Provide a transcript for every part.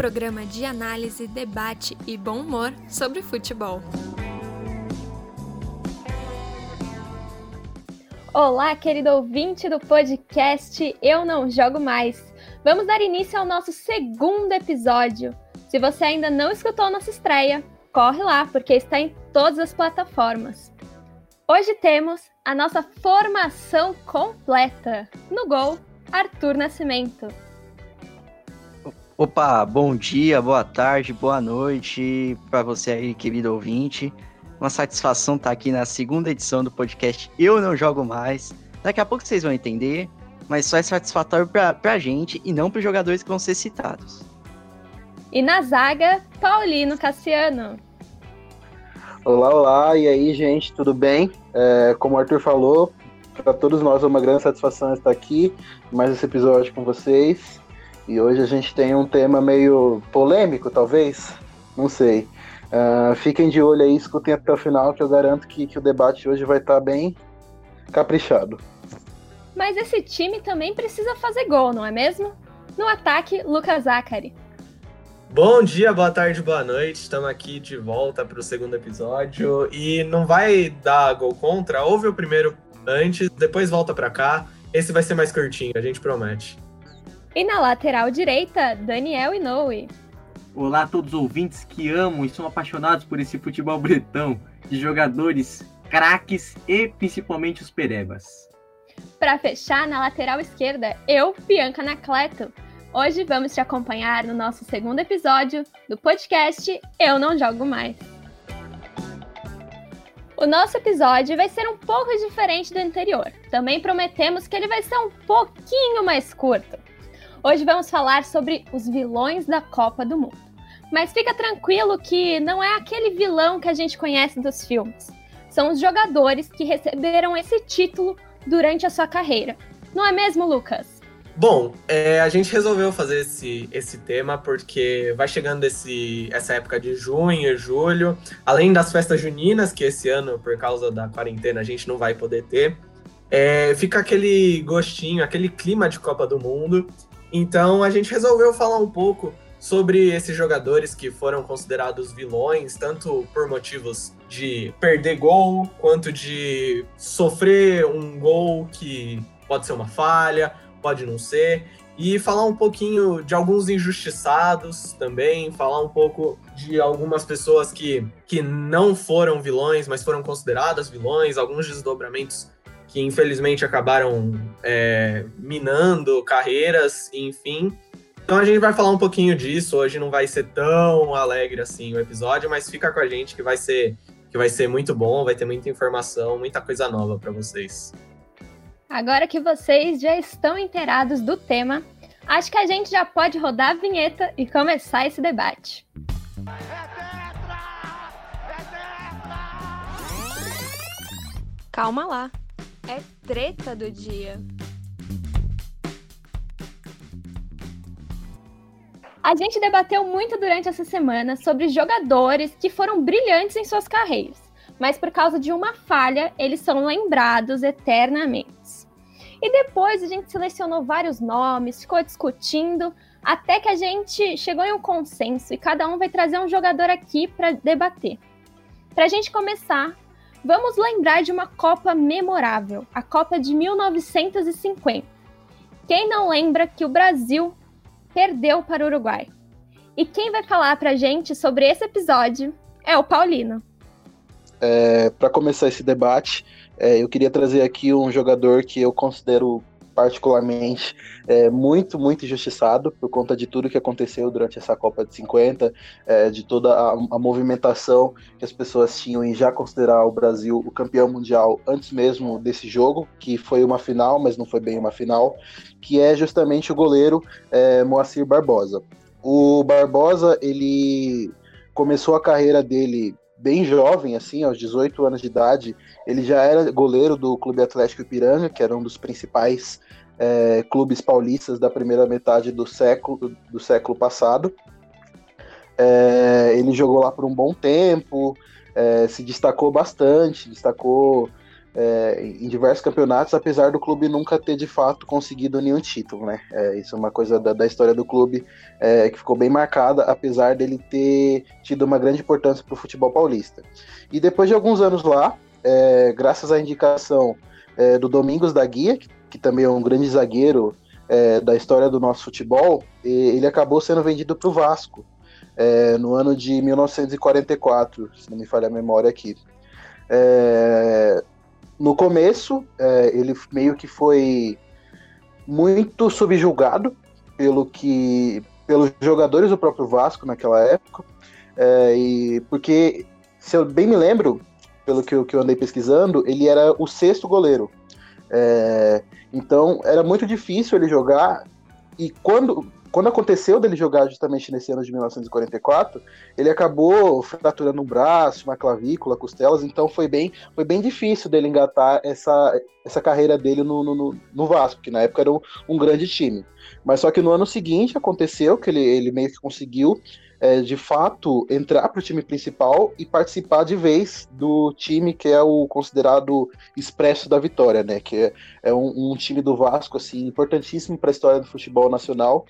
programa de análise, debate e bom humor sobre futebol. Olá, querido ouvinte do podcast Eu Não Jogo Mais. Vamos dar início ao nosso segundo episódio. Se você ainda não escutou nossa estreia, corre lá, porque está em todas as plataformas. Hoje temos a nossa formação completa. No gol, Arthur Nascimento. Opa, bom dia, boa tarde, boa noite para você aí, querido ouvinte. Uma satisfação estar tá aqui na segunda edição do podcast Eu Não Jogo Mais. Daqui a pouco vocês vão entender, mas só é satisfatório pra, pra gente e não para os jogadores que vão ser citados. E na zaga, Paulino Cassiano. Olá, olá, e aí, gente, tudo bem? É, como o Arthur falou, para todos nós é uma grande satisfação estar aqui, mais esse episódio com vocês. E hoje a gente tem um tema meio polêmico, talvez, não sei. Uh, fiquem de olho aí, escutem até o final, que eu garanto que, que o debate hoje vai estar tá bem caprichado. Mas esse time também precisa fazer gol, não é mesmo? No ataque, Lucas Zachary. Bom dia, boa tarde, boa noite. Estamos aqui de volta para o segundo episódio. E não vai dar gol contra? Ouve o primeiro antes, depois volta para cá. Esse vai ser mais curtinho, a gente promete. E na lateral direita, Daniel Inoue. Olá a todos os ouvintes que amam e são apaixonados por esse futebol bretão, de jogadores, craques e principalmente os perebas. Para fechar, na lateral esquerda, eu, Bianca Nacleto. Hoje vamos te acompanhar no nosso segundo episódio do podcast Eu Não Jogo Mais. O nosso episódio vai ser um pouco diferente do anterior. Também prometemos que ele vai ser um pouquinho mais curto. Hoje vamos falar sobre os vilões da Copa do Mundo. Mas fica tranquilo que não é aquele vilão que a gente conhece dos filmes. São os jogadores que receberam esse título durante a sua carreira. Não é mesmo, Lucas? Bom, é, a gente resolveu fazer esse, esse tema porque vai chegando esse, essa época de junho julho, além das festas juninas, que esse ano, por causa da quarentena, a gente não vai poder ter, é, fica aquele gostinho, aquele clima de Copa do Mundo. Então a gente resolveu falar um pouco sobre esses jogadores que foram considerados vilões, tanto por motivos de perder gol, quanto de sofrer um gol que pode ser uma falha, pode não ser, e falar um pouquinho de alguns injustiçados também, falar um pouco de algumas pessoas que, que não foram vilões, mas foram consideradas vilões, alguns desdobramentos que infelizmente acabaram é, minando carreiras, enfim. Então a gente vai falar um pouquinho disso. Hoje não vai ser tão alegre assim o episódio, mas fica com a gente que vai ser que vai ser muito bom, vai ter muita informação, muita coisa nova para vocês. Agora que vocês já estão inteirados do tema, acho que a gente já pode rodar a vinheta e começar esse debate. Calma lá é treta do dia. A gente debateu muito durante essa semana sobre jogadores que foram brilhantes em suas carreiras, mas por causa de uma falha, eles são lembrados eternamente. E depois a gente selecionou vários nomes, ficou discutindo, até que a gente chegou em um consenso e cada um vai trazer um jogador aqui para debater. Para a gente começar, Vamos lembrar de uma Copa memorável, a Copa de 1950. Quem não lembra que o Brasil perdeu para o Uruguai? E quem vai falar para a gente sobre esse episódio é o Paulino. É, para começar esse debate, é, eu queria trazer aqui um jogador que eu considero particularmente é, muito, muito injustiçado por conta de tudo que aconteceu durante essa Copa de 50, é, de toda a, a, movimentação que as pessoas tinham em já considerar o Brasil o campeão mundial antes mesmo desse jogo, que foi uma final, mas não foi bem uma final, que é justamente o goleiro é, Moacir Barbosa. O Barbosa, ele começou a carreira dele bem jovem, assim, aos 18 anos de idade, ele já era goleiro do Clube Atlético Ipiranga, que era um dos principais é, clubes paulistas da primeira metade do século, do século passado. É, ele jogou lá por um bom tempo, é, se destacou bastante, destacou é, em diversos campeonatos, apesar do clube nunca ter de fato conseguido nenhum título, né? É, isso é uma coisa da, da história do clube é, que ficou bem marcada, apesar dele ter tido uma grande importância para o futebol paulista. E depois de alguns anos lá, é, graças à indicação é, do Domingos da Guia, que, que, também é um grande zagueiro é, da história do nosso futebol, ele acabou sendo vendido para o Vasco. no ano de 1944, se não me falha a memória aqui. É, no começo, é, ele meio que foi muito subjugado pelo que pelos jogadores do próprio Vasco naquela época, é, e porque se eu bem me lembro, pelo que que eu andei pesquisando, ele era o sexto goleiro. É, então era muito difícil ele jogar. E quando quando aconteceu dele jogar justamente nesse ano de 1944, ele acabou fraturando um braço, uma clavícula, costelas, então foi bem, foi bem difícil dele engatar essa, essa carreira dele no, no, no Vasco, que na época era um, um, grande time. Mas só que no ano seguinte aconteceu que ele, ele meio que conseguiu, é, de fato, entrar para o time principal e participar de vez do time que é o considerado expresso da vitória, né? Que é, é um, um time do Vasco, assim, importantíssimo para a história do futebol nacional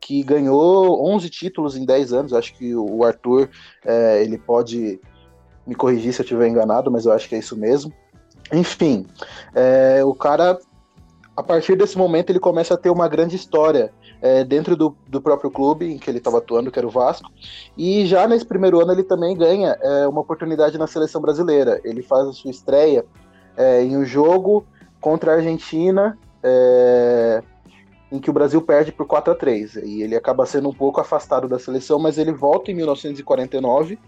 que ganhou 11 títulos em 10 anos. Acho que o Arthur é, ele pode me corrigir se eu estiver enganado, mas eu acho que é isso mesmo. Enfim, é, o cara, a partir desse momento, ele começa a ter uma grande história é, dentro do, do, próprio clube em que ele estava atuando, que era o Vasco. E já nesse primeiro ano ele também ganha é, uma oportunidade na seleção brasileira. Ele faz a sua estreia é, em um jogo contra a Argentina. É, em que o Brasil perde por 4 a 3 e ele acaba sendo um pouco afastado da seleção, mas ele volta em 1949,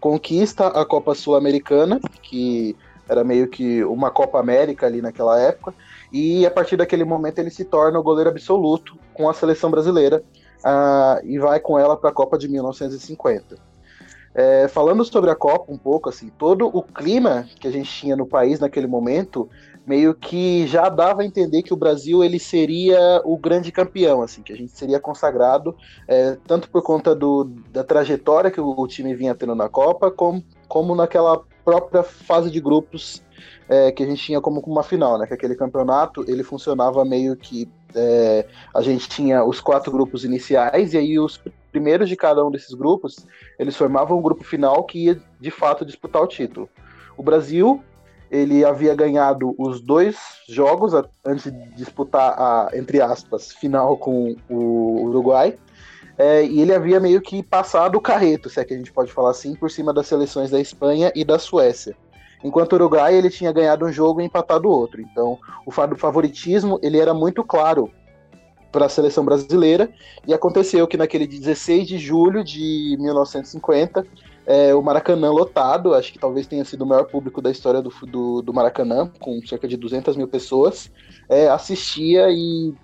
conquista a Copa Sul-Americana, que era meio que uma Copa América ali naquela época, e a partir daquele momento ele se torna o goleiro absoluto com a seleção brasileira uh, e vai com ela para a Copa de 1950. É, falando sobre a Copa um pouco, assim, todo o clima que a gente tinha no país naquele momento meio que já dava a entender que o Brasil ele seria o grande campeão, assim, que a gente seria consagrado, é, tanto por conta do, da trajetória que o, time vinha tendo na Copa, como, como naquela própria fase de grupos é, que a gente tinha como uma final, né? Que aquele campeonato ele funcionava meio que é, a gente tinha os quatro grupos iniciais e aí os primeiros de cada um desses grupos eles formavam um grupo final que ia de fato disputar o título. O Brasil ele havia ganhado os dois jogos antes de disputar a, entre aspas, final com o Uruguai. É, e ele havia meio que passado o carreto, se é que a gente pode falar assim, por cima das seleções da Espanha e da Suécia. Enquanto o Uruguai ele tinha ganhado um jogo e empatado outro. Então, o favoritismo ele era muito claro para a seleção brasileira e aconteceu que naquele 16 de julho de 1950 é, o Maracanã lotado, acho que talvez tenha sido o maior público da história do, do, do Maracanã, com cerca de 200 mil pessoas, é, assistia e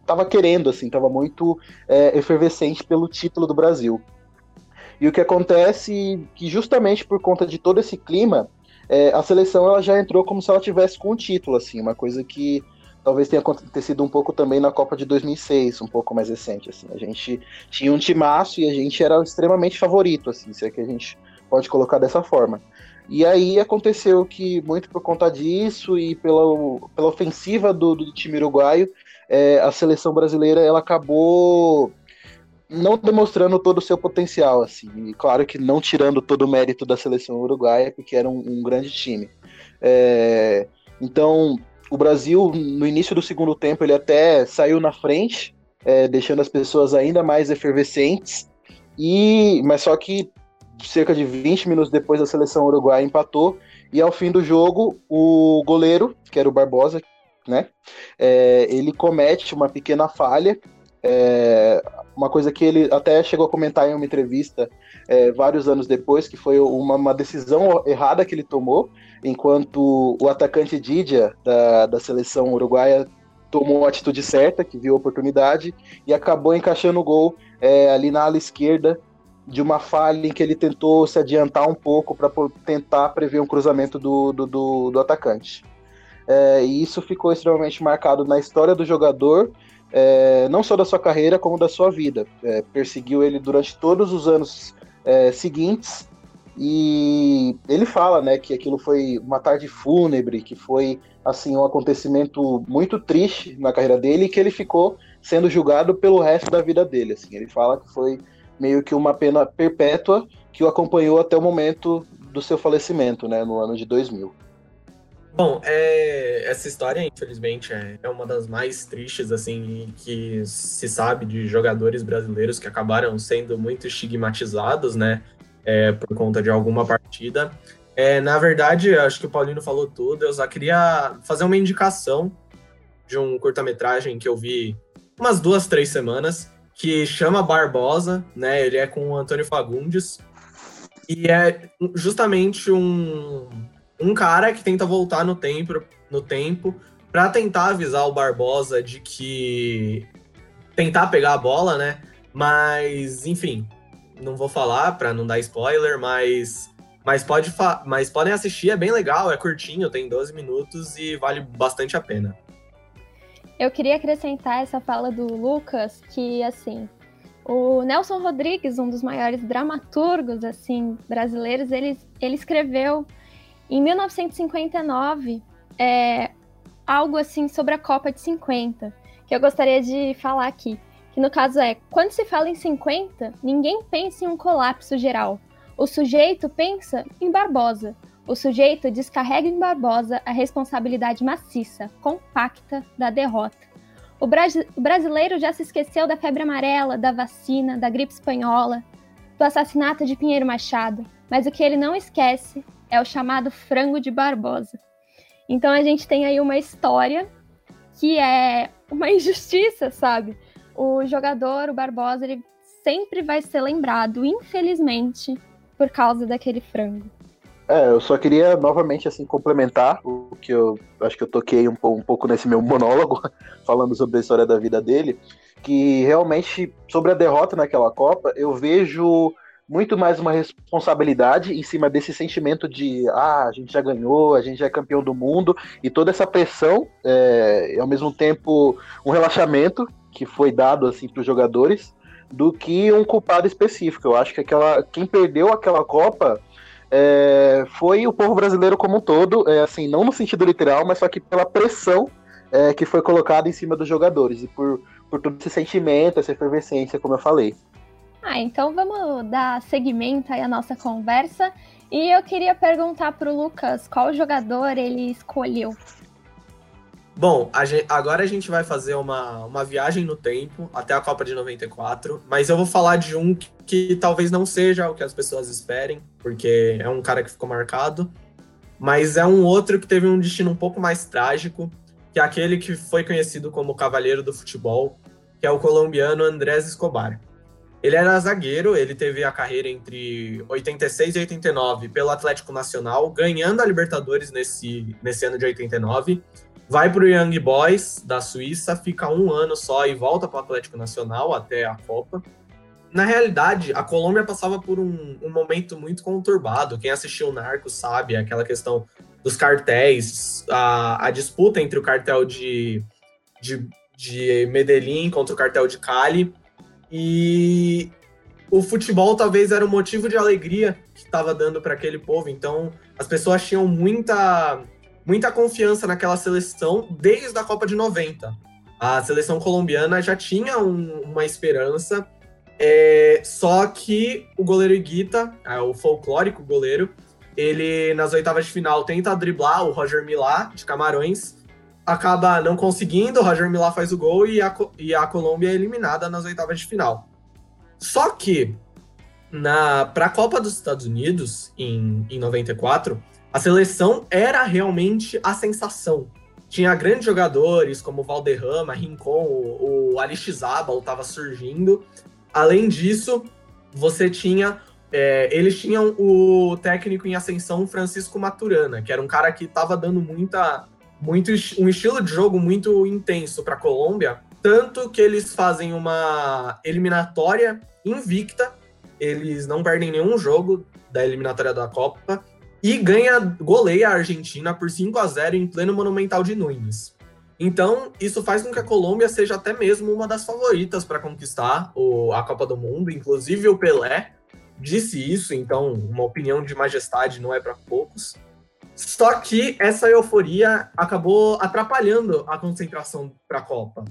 estava querendo, assim, estava muito é, efervescente pelo título do Brasil. E o que acontece que justamente por conta de todo esse clima, é, a seleção ela já entrou como se ela tivesse com o título, assim, uma coisa que talvez tenha acontecido um pouco também na Copa de 2006, um pouco mais recente, assim. A gente tinha um timaço e a gente era extremamente favorito, assim, se é que a gente pode colocar dessa forma. E aí aconteceu que, muito por conta disso e pela, pela ofensiva do, do time uruguaio, é, a seleção brasileira ela acabou não demonstrando todo o seu potencial, assim. E claro que não tirando todo o mérito da seleção uruguaia, porque era um, um grande time. É, então, o Brasil, no início do segundo tempo, ele até saiu na frente, é, deixando as pessoas ainda mais efervescentes. E, mas só que cerca de 20 minutos depois a seleção uruguaia empatou e ao fim do jogo o goleiro, que era o Barbosa, né, é, ele comete uma pequena falha, é, uma coisa que ele até chegou a comentar em uma entrevista é, vários anos depois, que foi uma, uma decisão errada que ele tomou, enquanto o atacante Didia, da, da seleção uruguaia, tomou a atitude certa, que viu a oportunidade, e acabou encaixando o gol é, ali na ala esquerda, de uma falha em que ele tentou se adiantar um pouco para tentar prever um cruzamento do, do, do, do atacante. É, e isso ficou extremamente marcado na história do jogador, é, não só da sua carreira, como da sua vida. É, perseguiu ele durante todos os anos é, seguintes E ele fala, né, que aquilo foi uma tarde fúnebre, que foi assim um acontecimento muito triste na carreira dele e que ele ficou sendo julgado pelo resto da vida dele. Assim, ele fala que foi meio que uma pena perpétua que o acompanhou até o momento do seu falecimento, né, no ano de 2000. Bom, é, essa história, infelizmente, é, é, uma das mais tristes, assim, que se sabe de jogadores brasileiros que acabaram sendo muito estigmatizados, né, é, por conta de alguma partida. É, na verdade, acho que o Paulino falou tudo, eu só queria fazer uma indicação de um curta-metragem que eu vi umas duas, três semanas, que chama Barbosa, né, ele é com o Antônio Fagundes, e é justamente um um cara que tenta voltar no tempo, no tempo para tentar avisar o Barbosa de que tentar pegar a bola, né? Mas, enfim, não vou falar para não dar spoiler, mas mas pode mas podem assistir, é bem legal, é curtinho, tem 12 minutos e vale bastante a pena. Eu queria acrescentar essa fala do Lucas que assim, o Nelson Rodrigues, um dos maiores dramaturgos assim brasileiros, ele, ele escreveu em 1959, é, algo assim sobre a Copa de 50, que eu gostaria de falar aqui. Que no caso é, quando se fala em 50, ninguém pensa em um colapso geral. O sujeito pensa em Barbosa. O sujeito descarrega em Barbosa a responsabilidade maciça, compacta da derrota. O, bra o brasileiro já se esqueceu da febre amarela, da vacina, da gripe espanhola, do assassinato de Pinheiro Machado, mas o que ele não esquece é o chamado frango de Barbosa. Então a gente tem aí uma história que é uma injustiça, sabe? O jogador, o Barbosa, ele sempre vai ser lembrado, infelizmente, por causa daquele frango. É, eu só queria novamente assim complementar o que eu acho que eu toquei um, um pouco nesse meu monólogo, falando sobre a história da vida dele, que realmente sobre a derrota naquela Copa, eu vejo muito mais uma responsabilidade em cima desse sentimento de ah, a gente já ganhou, a gente já é campeão do mundo, e toda essa pressão, é, e ao mesmo tempo um relaxamento que foi dado assim para os jogadores, do que um culpado específico. Eu acho que aquela, quem perdeu aquela Copa é, foi o povo brasileiro como um todo, é, assim, não no sentido literal, mas só que pela pressão é, que foi colocada em cima dos jogadores e por, por todo esse sentimento, essa efervescência, como eu falei. Ah, então vamos dar seguimento aí à nossa conversa. E eu queria perguntar para o Lucas qual jogador ele escolheu. Bom, a gente, agora a gente vai fazer uma, uma viagem no tempo até a Copa de 94, mas eu vou falar de um que, que talvez não seja o que as pessoas esperem, porque é um cara que ficou marcado, mas é um outro que teve um destino um pouco mais trágico, que é aquele que foi conhecido como Cavaleiro do Futebol, que é o colombiano Andrés Escobar. Ele era zagueiro, ele teve a carreira entre 86 e 89 pelo Atlético Nacional, ganhando a Libertadores nesse, nesse ano de 89. Vai para o Young Boys da Suíça, fica um ano só e volta para o Atlético Nacional até a Copa. Na realidade, a Colômbia passava por um, um momento muito conturbado. Quem assistiu o Narco sabe, aquela questão dos cartéis, a, a disputa entre o cartel de, de, de Medellín contra o cartel de Cali e o futebol talvez era o motivo de alegria que estava dando para aquele povo. Então, as pessoas tinham muita muita confiança naquela seleção desde a Copa de 90. A seleção colombiana já tinha um, uma esperança, é, só que o goleiro Iguita, é, o folclórico goleiro, ele nas oitavas de final tenta driblar o Roger Milá de Camarões acaba não conseguindo, o Roger Milá faz o gol e a, e a Colômbia é eliminada nas oitavas de final. Só que para a Copa dos Estados Unidos, em, em 94, a seleção era realmente a sensação. Tinha grandes jogadores como Valderrama, Rincon, o, o Alixizabal estava surgindo. Além disso, você tinha é, eles tinham o técnico em ascensão Francisco Maturana, que era um cara que estava dando muita muito um estilo de jogo muito intenso para a Colômbia, tanto que eles fazem uma eliminatória invicta, eles não perdem nenhum jogo da eliminatória da Copa e ganha goleia a Argentina por 5 a 0 em pleno Monumental de Nunes. Então, isso faz com que a Colômbia seja até mesmo uma das favoritas para conquistar o, a Copa do Mundo, inclusive o Pelé disse isso, então uma opinião de majestade não é para poucos. Só que essa euforia acabou atrapalhando a concentração para a Copa.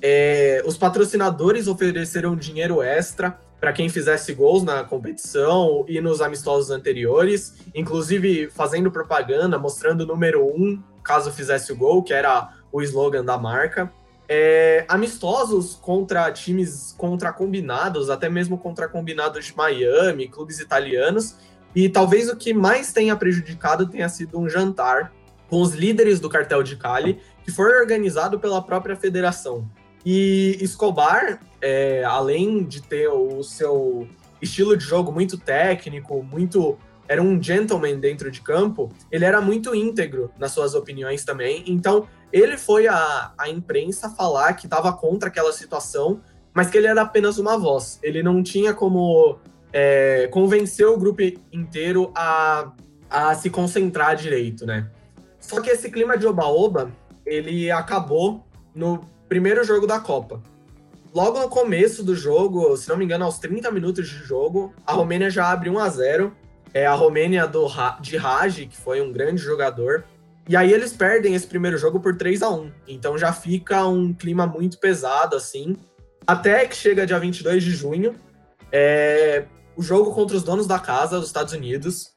É, os patrocinadores ofereceram dinheiro extra para quem fizesse gols na competição e nos amistosos anteriores, inclusive fazendo propaganda, mostrando o número um caso fizesse o gol, que era o slogan da marca. É, amistosos contra times contra combinados, até mesmo contra combinados de Miami, clubes italianos, e talvez o que mais tenha prejudicado tenha sido um jantar com os líderes do cartel de Cali, que foi organizado pela própria federação. E Escobar, é, além de ter o seu estilo de jogo muito técnico, muito era um gentleman dentro de campo, ele era muito íntegro nas suas opiniões também. Então, ele foi à, à imprensa falar que estava contra aquela situação, mas que ele era apenas uma voz. Ele não tinha como é, convencer o grupo inteiro a, a se concentrar direito, né? Só que esse clima de oba-oba, ele acabou no primeiro jogo da Copa. Logo no começo do jogo, se não me engano, aos 30 minutos de jogo, a Romênia já abre 1 a 0 É a Romênia do, de Raj, que foi um grande jogador. E aí eles perdem esse primeiro jogo por 3 a 1 Então já fica um clima muito pesado, assim. Até que chega dia 22 de junho, é, o jogo contra os donos da casa dos Estados Unidos.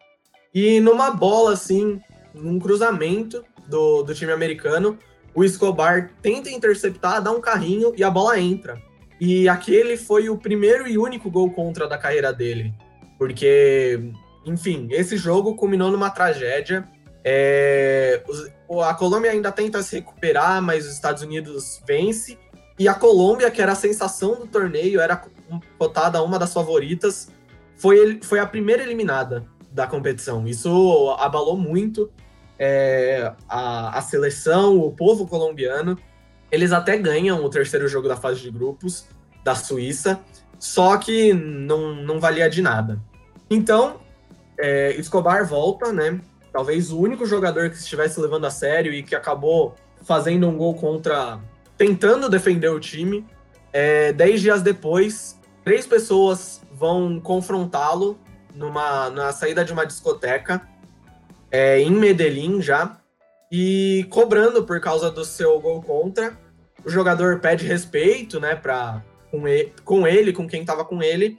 E numa bola, assim, num cruzamento do, do time americano, o Escobar tenta interceptar, dá um carrinho e a bola entra. E aquele foi o primeiro e único gol contra da carreira dele. Porque, enfim, esse jogo culminou numa tragédia. É, a Colômbia ainda tenta se recuperar, mas os Estados Unidos vence. E a Colômbia, que era a sensação do torneio, era cotada uma das favoritas, foi, foi a primeira eliminada da competição. Isso abalou muito é, a, a seleção, o povo colombiano. Eles até ganham o terceiro jogo da fase de grupos da Suíça, só que não, não valia de nada. Então, é, Escobar volta, né? Talvez o único jogador que estivesse levando a sério e que acabou fazendo um gol contra. tentando defender o time. É, dez dias depois, três pessoas vão confrontá-lo numa na saída de uma discoteca é, em Medellín já, e cobrando por causa do seu gol contra. O jogador pede respeito, né, pra, com, ele, com ele, com quem estava com ele,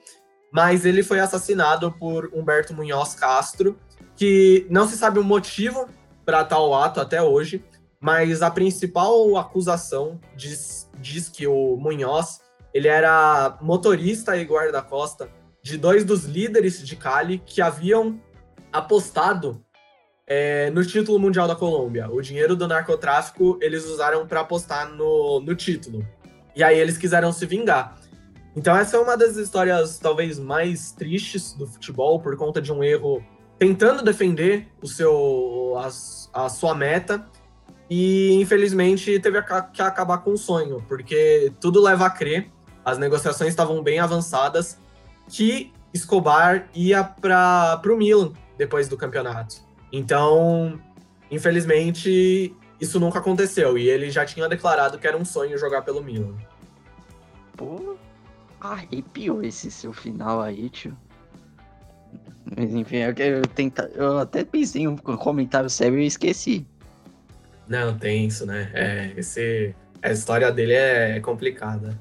mas ele foi assassinado por Humberto Munhoz Castro, que não se sabe o motivo para tal ato até hoje, mas a principal acusação diz, diz que o Munhoz ele era motorista e guarda-costa de dois dos líderes de Cali que haviam apostado é, no título mundial da Colômbia. O dinheiro do narcotráfico eles usaram para apostar no, no título. E aí eles quiseram se vingar. Então essa é uma das histórias talvez mais tristes do futebol por conta de um erro tentando defender o seu a, a sua meta e infelizmente teve que acabar com o sonho, porque tudo leva a crer, as negociações estavam bem avançadas que Escobar ia para o Milan depois do campeonato. Então, infelizmente, isso nunca aconteceu. E ele já tinha declarado que era um sonho jogar pelo Milan. Pô, arrepiou esse seu final aí, tio. Mas enfim, eu, eu, tenta, eu até pensei em um comentário sério e esqueci. Não, tem isso, né? É, esse, a história dele é complicada.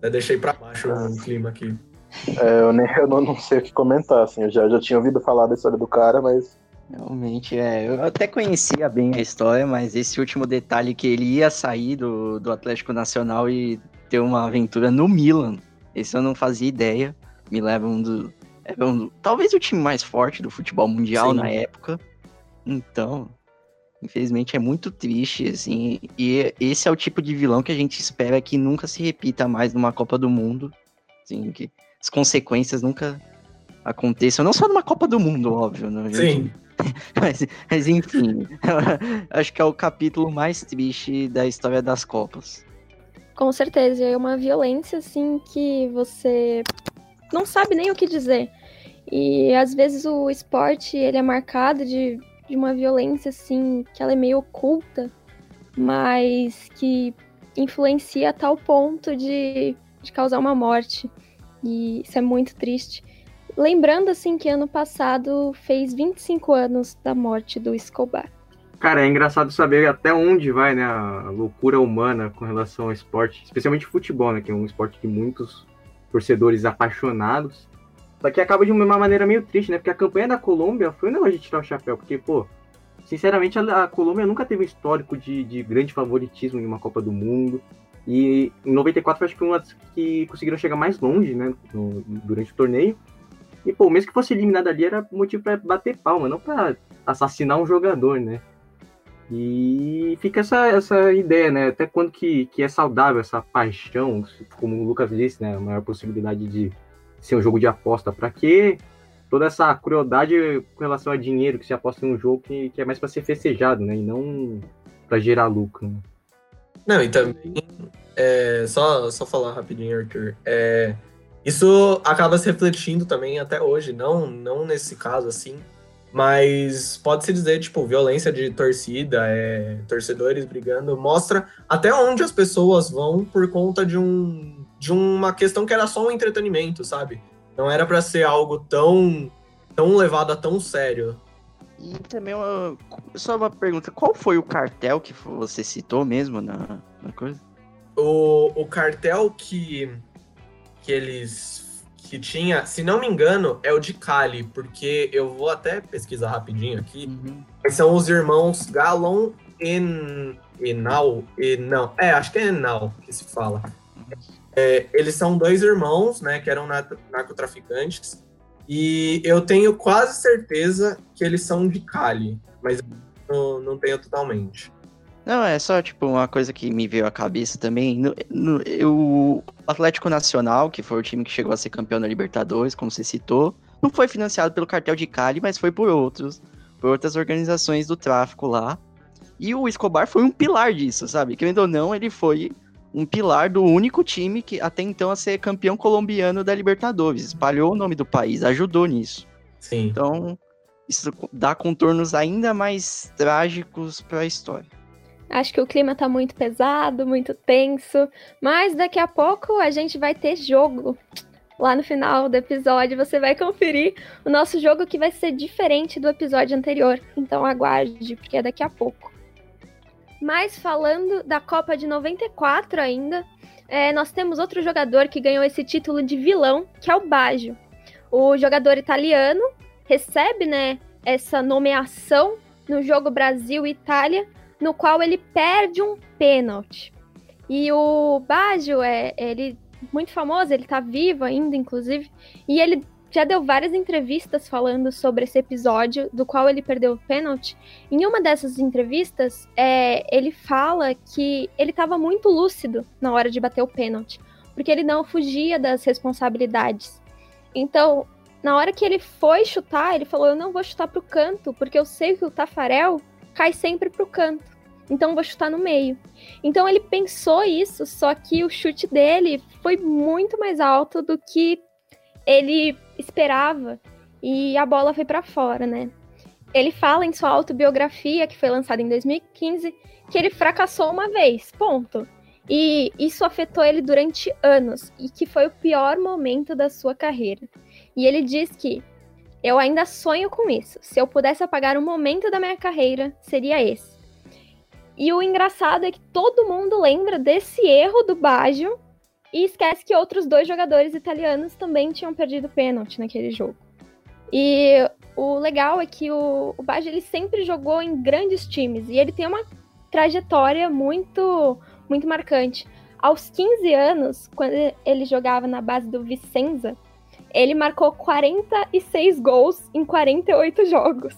Eu deixei pra baixo o clima aqui. É, eu, nem, eu não, não, sei o que comentar, assim. Eu já, já tinha ouvido falar da história do cara, mas Realmente, é. Eu até conhecia bem a história, mas esse último detalhe que ele ia sair do, do Atlético Nacional e ter uma aventura no Milan, esse eu não fazia ideia. Me leva um do. É um, talvez o time mais forte do futebol mundial Sim. na época. Então, infelizmente é muito triste, assim. E esse é o tipo de vilão que a gente espera que nunca se repita mais numa Copa do Mundo. Assim, que as consequências nunca aconteçam. Não só numa Copa do Mundo, óbvio, né? Sim. mas, mas enfim, acho que é o capítulo mais triste da história das Copas. Com certeza, é uma violência assim que você não sabe nem o que dizer. E às vezes o esporte ele é marcado de, de uma violência assim que ela é meio oculta, mas que influencia a tal ponto de, de causar uma morte. E isso é muito triste. lembrando assim que ano passado fez 25 anos da morte do Escobar. Cara, é engraçado saber até onde vai, né, a loucura humana com relação ao esporte, especialmente futebol, né, que é um esporte de muitos torcedores apaixonados. Só que acaba de uma maneira meio triste, né, porque a campanha da Colômbia foi um negócio de tirar o chapéu, porque, pô, sinceramente a, a Colômbia nunca teve um histórico de, de grande favoritismo em uma Copa do Mundo. E em 94 acho que foi uma das que conseguiram chegar mais longe, né, no, durante o torneio. E, pô, mesmo que fosse eliminado ali, era motivo para bater palma, não para assassinar um jogador, né? E fica essa, essa ideia, né? Até quando que, que é saudável essa paixão, como o Lucas disse, né? A maior possibilidade de ser um jogo de aposta. Para que toda essa crueldade com relação a dinheiro que se aposta em um jogo que, que é mais para ser festejado, né? E não para gerar lucro. Né? Não, e também, é, só, só falar rapidinho, Arthur. É, isso acaba se refletindo também até hoje, não, não nesse caso assim, mas pode-se dizer, tipo, violência de torcida, é, torcedores brigando, mostra até onde as pessoas vão por conta de, um, de uma questão que era só um entretenimento, sabe? Não era para ser algo tão, tão levado a tão sério. E também uma, só uma pergunta, qual foi o cartel que você citou mesmo na, na coisa? O, o cartel que, que eles que tinha, se não me engano, é o de Cali, porque eu vou até pesquisar rapidinho aqui. Uhum. São os irmãos Galon e Enal. E não, é, acho que é Enal que se fala. É, eles são dois irmãos, né, que eram narcotraficantes. E eu tenho quase certeza que eles são de Cali, mas não, não tenho totalmente. Não, é só, tipo, uma coisa que me veio à cabeça também. No, no, o Atlético Nacional, que foi o time que chegou a ser campeão da Libertadores, como você citou, não foi financiado pelo cartel de Cali, mas foi por outros, por outras organizações do tráfico lá. E o Escobar foi um pilar disso, sabe? Querendo ou não, ele foi um pilar do único time que até então a ser campeão colombiano da Libertadores. Espalhou o nome do país, ajudou nisso. Sim. Então, isso dá contornos ainda mais trágicos para a história. Acho que o clima tá muito pesado, muito tenso, mas daqui a pouco a gente vai ter jogo. Lá no final do episódio você vai conferir o nosso jogo que vai ser diferente do episódio anterior. Então aguarde, porque é daqui a pouco. Mas falando da Copa de 94 ainda, é, nós temos outro jogador que ganhou esse título de vilão, que é o Baggio. O jogador italiano recebe né, essa nomeação no jogo Brasil-Itália no qual ele perde um pênalti. E o Baggio é ele muito famoso, ele tá vivo ainda, inclusive, e ele já deu várias entrevistas falando sobre esse episódio do qual ele perdeu o pênalti. Em uma dessas entrevistas, é, ele fala que ele estava muito lúcido na hora de bater o pênalti, porque ele não fugia das responsabilidades. Então, na hora que ele foi chutar, ele falou: Eu não vou chutar pro canto, porque eu sei que o Tafarel cai sempre pro canto. Então vou chutar no meio. Então ele pensou isso, só que o chute dele foi muito mais alto do que ele esperava e a bola foi para fora, né? Ele fala em sua autobiografia, que foi lançada em 2015, que ele fracassou uma vez, ponto. E isso afetou ele durante anos e que foi o pior momento da sua carreira. E ele diz que eu ainda sonho com isso. Se eu pudesse apagar um momento da minha carreira, seria esse. E o engraçado é que todo mundo lembra desse erro do Baggio e esquece que outros dois jogadores italianos também tinham perdido pênalti naquele jogo. E o legal é que o, o Baggio ele sempre jogou em grandes times e ele tem uma trajetória muito muito marcante. Aos 15 anos, quando ele jogava na base do Vicenza, ele marcou 46 gols em 48 jogos,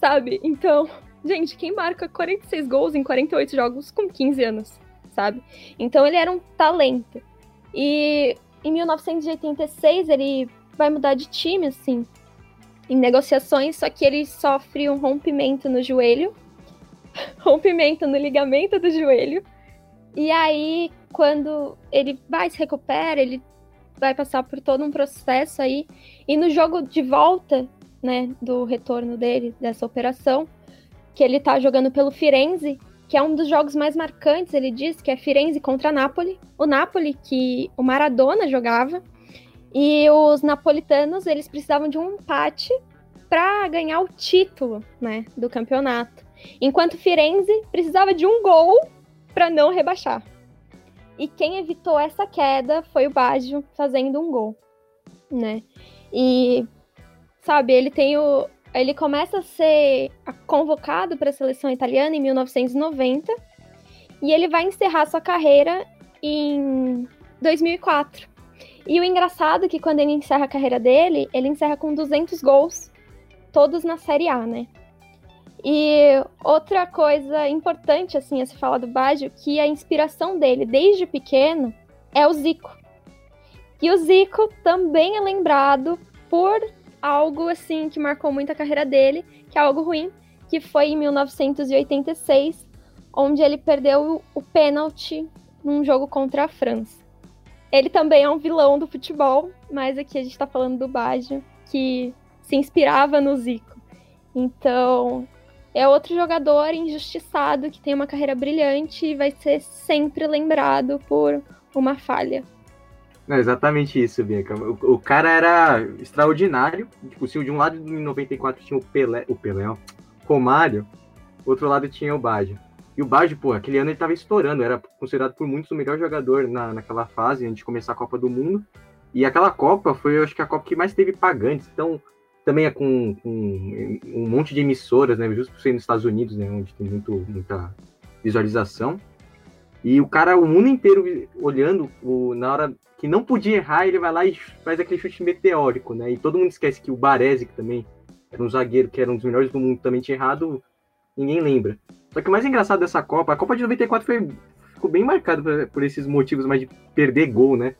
sabe? Então, gente, quem marca 46 gols em 48 jogos com 15 anos, sabe? Então ele era um talento. E em 1986 ele vai mudar de time, assim, em negociações, só que ele sofre um rompimento no joelho, rompimento no ligamento do joelho. E aí, quando ele vai se recupera, ele vai passar por todo um processo aí. E no jogo de volta, né, do retorno dele, dessa operação, que ele tá jogando pelo Firenze, que é um dos jogos mais marcantes, ele diz, que é Firenze contra Napoli. O Napoli, que o Maradona jogava. E os napolitanos, eles precisavam de um empate para ganhar o título, né, do campeonato. Enquanto Firenze precisava de um gol para não rebaixar. E quem evitou essa queda foi o Baggio fazendo um gol, né? E sabe, ele tem o ele começa a ser convocado para a seleção italiana em 1990 e ele vai encerrar sua carreira em 2004. E o engraçado é que quando ele encerra a carreira dele, ele encerra com 200 gols, todos na Série A, né? E outra coisa importante, assim, a se falar do Baggio, que a inspiração dele, desde pequeno, é o Zico. E o Zico também é lembrado por algo, assim, que marcou muito a carreira dele, que é algo ruim, que foi em 1986, onde ele perdeu o pênalti num jogo contra a França. Ele também é um vilão do futebol, mas aqui a gente tá falando do Baggio, que se inspirava no Zico. Então, é outro jogador injustiçado que tem uma carreira brilhante e vai ser sempre lembrado por uma falha. É exatamente isso, Bianca. O, o, cara era extraordinário. Tipo, se de um lado em 94 tinha o Pelé, o Pelé, ó, Romário, outro lado tinha o Baggio. E o Baggio, pô, aquele ano ele tava estourando, era considerado por muitos o melhor jogador na, naquela fase, antes de começar a Copa do Mundo. E aquela Copa foi, eu acho que a Copa que mais teve pagantes. Então, também é com, com, um monte de emissoras, né? Justo por ser nos Estados Unidos, né? Onde tem muito, muita visualização. E o cara, o mundo inteiro olhando, o, na hora que não podia errar, ele vai lá e faz aquele chute meteórico, né? E todo mundo esquece que o Baresi, que também era um zagueiro, que era um dos melhores do mundo, também tinha errado, ninguém lembra. Só que o mais engraçado dessa Copa, a Copa de 94 foi, ficou bem marcada por, esses motivos mais de perder gol, né?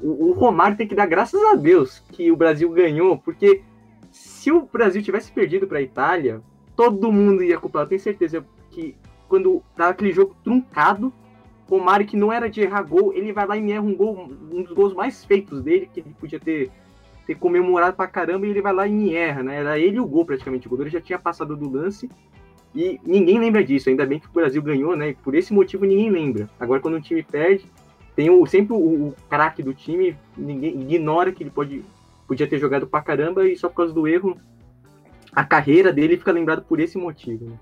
O, o Romário tem que dar graças a Deus que o Brasil ganhou, porque se o Brasil tivesse perdido para a Itália, todo mundo ia culpar. Eu tenho certeza que quando tava aquele jogo truncado, Romário, que não era de errar gol, ele vai lá e erra um gol, um dos gols mais feitos dele, que ele podia ter, ter comemorado pra caramba, e ele vai lá e me erra, né? Era ele o gol praticamente. O goleiro já tinha passado do lance e ninguém lembra disso. Ainda bem que o Brasil ganhou, né? E por esse motivo ninguém lembra. Agora, quando um time perde, tem o, sempre o, o craque do time, ninguém ignora que ele pode podia ter jogado pra caramba e só por causa do erro, a carreira dele fica lembrada por esse motivo. Né?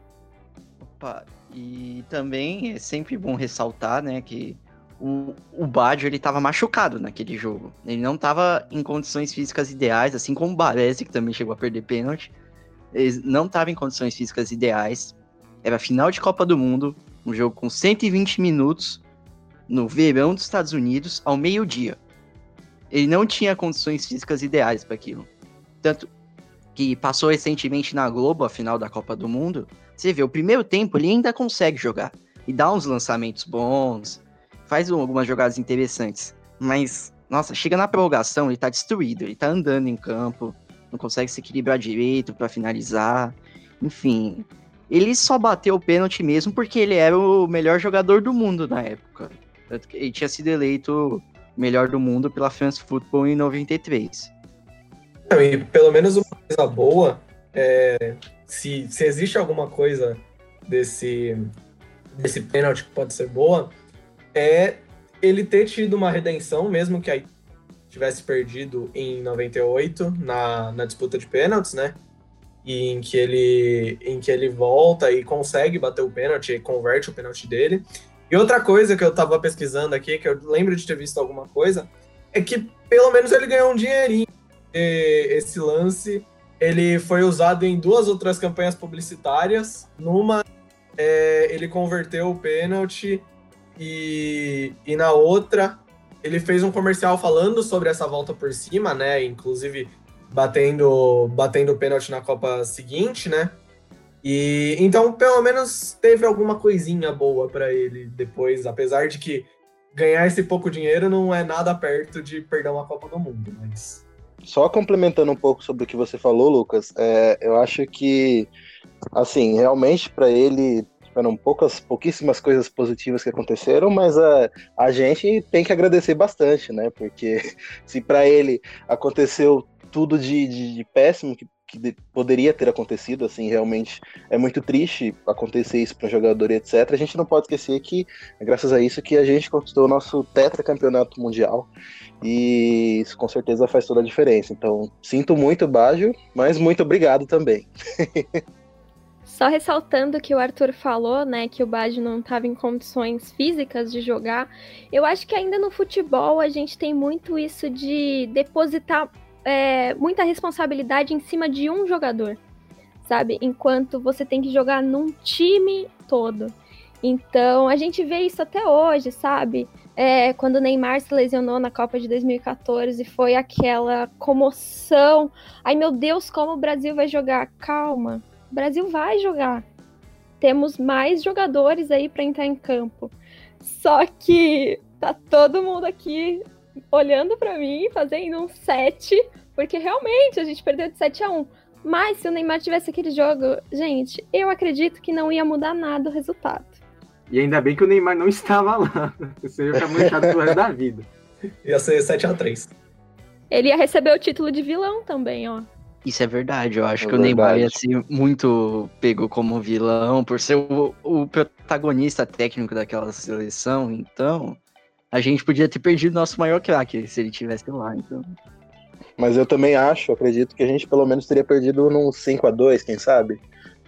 Opa, e também é sempre bom ressaltar, né, que o, o Baggio, ele tava machucado naquele jogo. Ele não tava em condições físicas ideais, assim como o Baresi, que também chegou a perder pênalti. Ele não tava em condições físicas ideais. Era final de Copa do Mundo, um jogo com 120 minutos, no verão dos Estados Unidos, ao meio-dia ele não tinha condições físicas ideais para aquilo. Tanto que passou recentemente na Globo, a final da Copa do Mundo. Você vê, o primeiro tempo ele ainda consegue jogar. E dá uns lançamentos bons, faz algumas jogadas interessantes. Mas, nossa, chega na prorrogação, ele tá destruído, ele tá andando em campo, não consegue se equilibrar direito para finalizar. Enfim, ele só bateu o pênalti mesmo porque ele era o melhor jogador do mundo na época. Ele tinha sido eleito melhor do mundo pela France Football em 93. E pelo menos uma coisa boa, é, se, se existe alguma coisa desse, desse pênalti que pode ser boa, é ele ter tido uma redenção, mesmo que aí tivesse perdido em 98 na, na disputa de pênaltis, né? E em que ele em que ele volta e consegue bater o pênalti converte o pênalti dele. E outra coisa que eu tava pesquisando aqui, que eu lembro de ter visto alguma coisa, é que pelo menos ele ganhou um dinheirinho. Esse lance, ele foi usado em duas outras campanhas publicitárias. Numa, é, ele converteu o pênalti e, e na outra, ele fez um comercial falando sobre essa volta por cima, né? Inclusive batendo batendo pênalti na Copa seguinte, né? E então, pelo menos teve alguma coisinha boa para ele depois, apesar de que ganhar esse pouco dinheiro não é nada perto de perder uma Copa do Mundo, mas só complementando um pouco sobre o que você falou, Lucas, é, eu acho que assim, realmente para ele foram poucas, pouquíssimas coisas positivas que aconteceram, mas a, a gente tem que agradecer bastante, né? Porque se para ele aconteceu tudo de, de, de péssimo que que de, poderia ter acontecido, assim, realmente é muito triste acontecer isso para um jogador e etc. A gente não pode esquecer que é graças a isso que a gente conquistou o nosso tetracampeonato mundial e isso com certeza faz toda a diferença. Então, sinto muito, Bajo, mas muito obrigado também. Só ressaltando que o Arthur falou, né, que o Baggio não estava em condições físicas de jogar. Eu acho que ainda no futebol a gente tem muito isso de depositar é, muita responsabilidade em cima de um jogador, sabe? Enquanto você tem que jogar num time todo. Então a gente vê isso até hoje, sabe? É, quando o Neymar se lesionou na Copa de 2014, foi aquela comoção. Ai meu Deus, como o Brasil vai jogar? Calma, o Brasil vai jogar. Temos mais jogadores aí para entrar em campo. Só que tá todo mundo aqui olhando para mim, fazendo um 7, porque realmente a gente perdeu de 7 a 1. Mas se o Neymar tivesse aquele jogo, gente, eu acredito que não ia mudar nada o resultado. E ainda bem que o Neymar não estava lá. Você ia ficar manchado pro resto da vida. Ia ser 7 a 3 Ele ia receber o título de vilão também, ó. Isso é verdade, eu acho É que o Neymar ia verdade. ser muito pego como vilão por ser o, o protagonista técnico daquela seleção, então a gente podia ter perdido nosso maior craque se ele tivesse lá, então. Mas eu também acho, acredito que a gente pelo menos teria perdido num 5 a 2 quem sabe?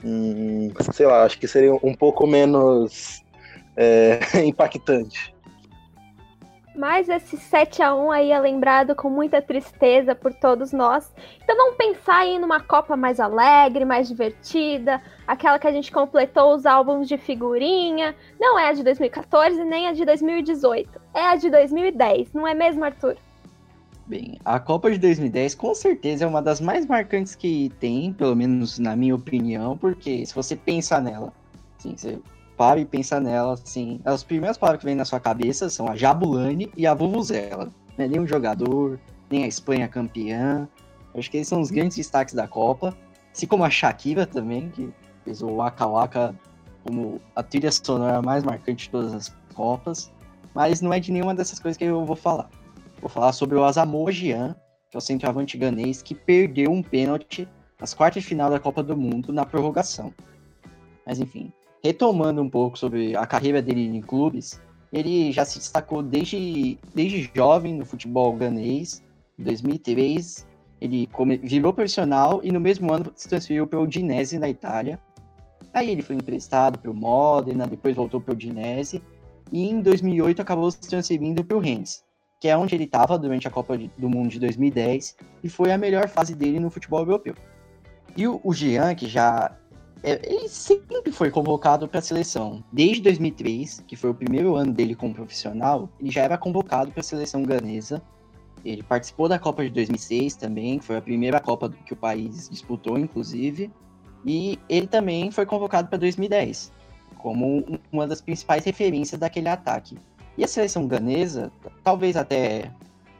Hum, sei lá, acho que seria um pouco menos é, impactante. Mas esse 7 a 1 aí é lembrado com muita tristeza por todos nós. Então vamos pensar aí numa Copa mais alegre, mais divertida, aquela que a gente completou os álbuns de figurinha. Não é a de 2014 nem a de 2018, é a de 2010, não é mesmo, Arthur? Bem, a Copa de 2010 com certeza é uma das mais marcantes que tem, pelo menos na minha opinião, porque se você pensar nela, assim, você para e pensa nela, assim, as primeiras palavras que vêm na sua cabeça são a Jabulani e a Vuvuzela. Não é nem um jogador, nem a Espanha campeã. Acho que eles são os grandes destaques da Copa. Assim como a Shakira também, que fez o Waka Waka como a trilha sonora mais marcante de todas as Copas. Mas não é de nenhuma dessas coisas que eu vou falar. Vou falar sobre o Asamoah Gyan, que é o centroavante ganês, que perdeu um pênalti nas quartas de final da Copa do Mundo na prorrogação. Mas enfim, retomando um pouco sobre a carreira dele em clubes, ele já se destacou desde, desde jovem no futebol ganês. Em 2003, ele virou profissional e no mesmo ano se transferiu para o Udinese na Itália. Aí ele foi emprestado para o Modena, depois voltou para o Udinese e em 2008 acabou se transferindo para o Rennes, que é onde ele estava durante a Copa do Mundo de 2010 e foi a melhor fase dele no futebol europeu. E o, Jean, que já ele sempre foi convocado para a seleção. Desde 2003, que foi o primeiro ano dele como profissional, ele já era convocado para a seleção ganesa. Ele participou da Copa de 2006 também, que foi a primeira Copa que o país disputou, inclusive. E ele também foi convocado para 2010, como um- uma das principais referências daquele ataque. E a seleção ganesa, talvez até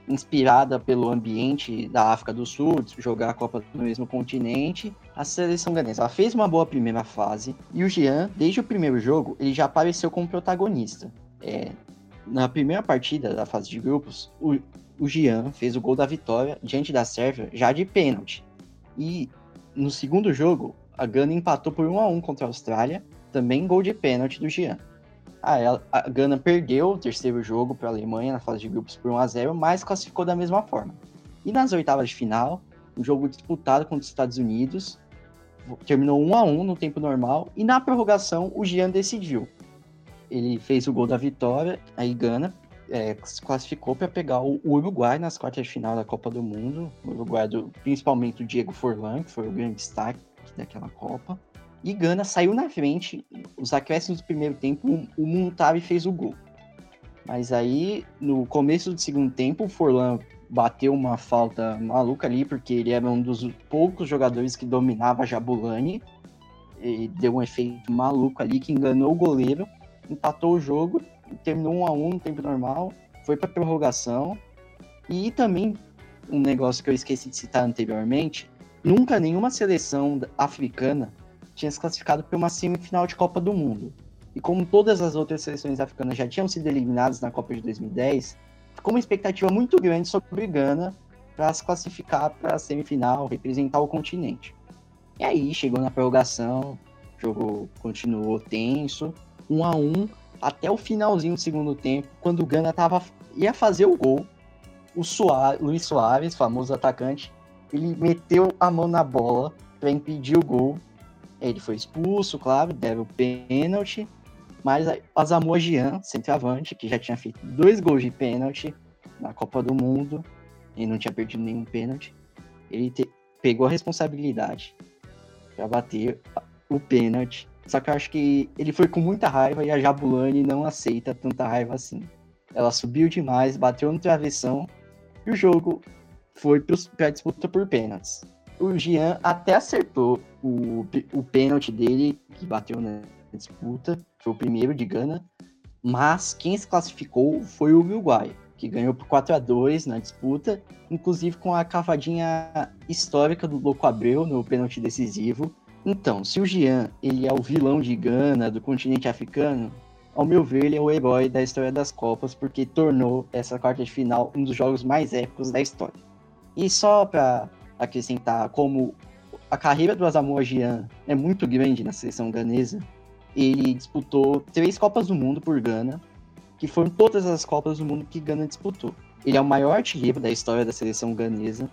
inspirada pelo ambiente da África do Sul, jogar a Copa no mesmo continente, a seleção ganesa ela fez uma boa primeira fase e o Jean, desde o primeiro jogo, ele já apareceu como protagonista. É, na primeira partida da fase de grupos, o, o Jean fez o gol da vitória diante da Sérvia já de pênalti. E no segundo jogo, a Gana empatou por 1 a 1 contra a Austrália, também gol de pênalti do Jean. Ah, a Gana perdeu o terceiro jogo para a Alemanha na fase de grupos por 1 a 0, mas classificou da mesma forma. E nas oitavas de final, um jogo disputado contra os Estados Unidos, terminou 1 a 1 no tempo normal e na prorrogação o Jean decidiu. Ele fez o gol da vitória, aí Gana é, se classificou para pegar o o Uruguai nas quartas de final da Copa do Mundo. O Uruguai, do, principalmente o Diego Forlan, que foi o grande destaque daquela Copa. E Gana saiu na frente, os acréscimos do primeiro tempo, o- Muntabi fez o gol. Mas aí, no começo do segundo tempo, o Forlan bateu uma falta maluca ali, porque ele era um dos poucos jogadores que dominava Jabulani. E deu um efeito maluco ali que enganou o goleiro, empatou o jogo, terminou 1 a 1 no tempo normal, foi para prorrogação. E também um negócio que eu esqueci de citar anteriormente, nunca nenhuma seleção africana tinha se classificado para uma semifinal de Copa do Mundo. E como todas as outras seleções africanas já tinham sido eliminadas na Copa de 2010, ficou uma expectativa muito grande sobre Gana para se classificar para a semifinal, representar o continente. E aí chegou na prorrogação, o jogo continuou tenso, um a um, até o finalzinho do segundo tempo, quando o Gana tava, ia fazer o gol. O Soares, Luiz Soares, famoso atacante, ele meteu a mão na bola para impedir o gol. Ele foi expulso, claro, deve o pênalti. Mas a Zamoa Jean, centroavante, que já tinha feito dois gols de pênalti na Copa do Mundo e não tinha perdido nenhum pênalti, ele te, pegou a responsabilidade para bater o pênalti. Só que eu acho que ele foi com muita raiva e a Jabulani não aceita tanta raiva assim. Ela subiu demais, bateu no travessão e o jogo foi para disputa por pênaltis. O Jean até acertou o, o pênalti dele, que bateu na disputa, foi o primeiro de Gana, mas quem se classificou foi o Uruguai, que ganhou por 4 a 2 na disputa, inclusive com a cavadinha histórica do Louco Abreu no pênalti decisivo. Então, se o Jean ele é o vilão de Gana, do continente africano, ao meu ver, ele é o herói da história das Copas, porque tornou essa quarta de final um dos jogos mais épicos da história. E só para acrescentar, como a carreira do Asamoah é muito grande na seleção ganesa, ele disputou três Copas do Mundo por Gana, que foram todas as Copas do Mundo que Gana disputou. Ele é o maior artilheiro da história da seleção ganesa,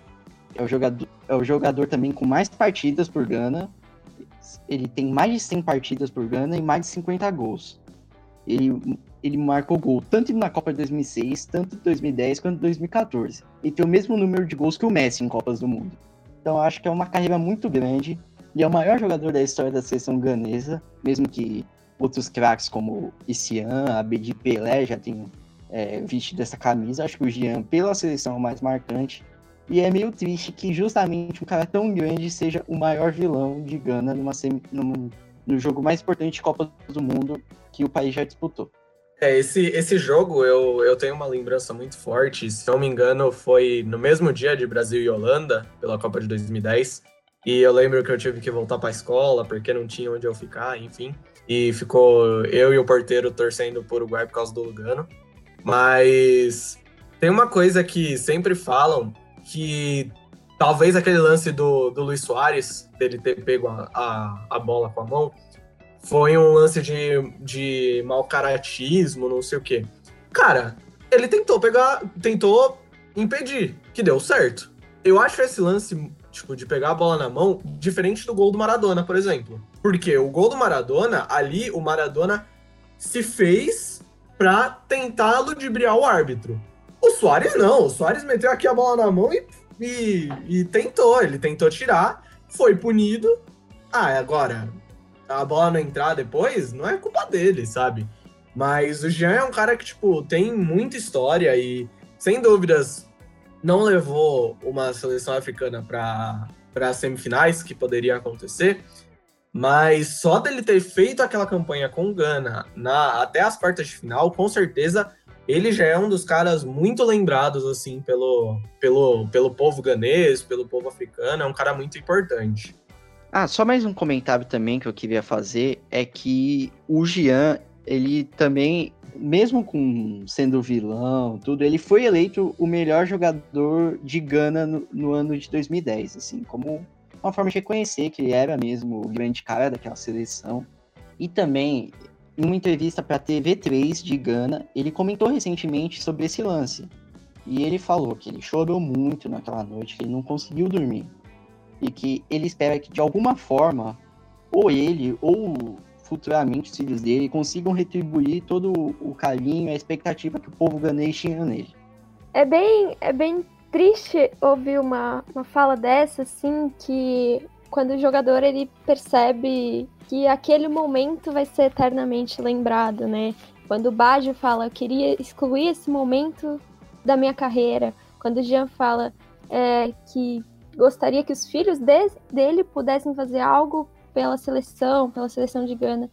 é o jogador, é o jogador também com mais partidas por Gana, ele tem mais de 100 partidas por Gana e mais de 50 gols. Ele, ele marcou gol tanto na Copa de 2006, tanto em 2010 quanto em 2014. Ele tem o mesmo número de gols que o Messi em Copas do Mundo. Então acho que é uma carreira muito grande. E é o maior jogador da história da seleção ganesa, mesmo que outros craques como Ician, Abedi Pelé já tenham é, vestido essa camisa. Acho que o Jean, pela seleção, é o mais marcante. E é meio triste que justamente um cara tão grande seja o maior vilão de Gana numa semi, num, no jogo mais importante de Copa do Mundo que o país já disputou. É, esse, esse jogo eu, eu tenho uma lembrança muito forte. Se não me engano, foi no mesmo dia de Brasil e Holanda, pela Copa de 2010. E eu lembro que eu tive que voltar para a escola porque não tinha onde eu ficar, enfim. E ficou eu e o porteiro torcendo por Uruguai por causa do Lugano. Mas tem uma coisa que sempre falam que talvez aquele lance do, do Luiz Soares, dele ter pego a, a, a bola com a mão, foi um lance de, de mau caratismo, não sei o quê. Cara, ele tentou pegar, tentou impedir, que deu certo. Eu acho esse lance, tipo, de pegar a bola na mão, diferente do gol do Maradona, por exemplo. Porque o gol do Maradona, ali, o Maradona se fez pra tentar ludibriar o árbitro. O Soares não, o Soares meteu aqui a bola na mão e, e, e tentou, ele tentou tirar, foi punido. Ah, agora, a bola não entrar depois, não é culpa dele, sabe? Mas o Jean é um cara que, tipo, tem muita história e, sem dúvidas, não levou uma seleção africana para semifinais, que poderia acontecer. Mas só dele ter feito aquela campanha com Gana na, até as quartas de final, com certeza ele já é um dos caras muito lembrados assim pelo, pelo, pelo povo ganês, pelo povo africano, é um cara muito importante. Ah, só mais um comentário também que eu queria fazer é que o Jean, ele também, mesmo com sendo vilão, tudo, ele foi eleito o melhor jogador de Gana no, no ano de 2010, assim, como uma forma de reconhecer que ele era mesmo o grande cara daquela seleção. E também, em uma entrevista para a TV3 de Gana, ele comentou recentemente sobre esse lance. E ele falou que ele chorou muito naquela noite, que ele não conseguiu dormir e que ele espera que de alguma forma, ou ele, ou futuramente os filhos dele, consigam retribuir todo o carinho e a expectativa que o povo ganês tinha nele. É bem, é bem triste ouvir uma, uma fala dessa, assim, que quando o jogador ele percebe que aquele momento vai ser eternamente lembrado, né? Quando o Baggio fala, eu queria excluir esse momento da minha carreira. Quando o Jean fala é, que gostaria que os filhos de, dele pudessem fazer algo pela seleção, pela seleção de Gana.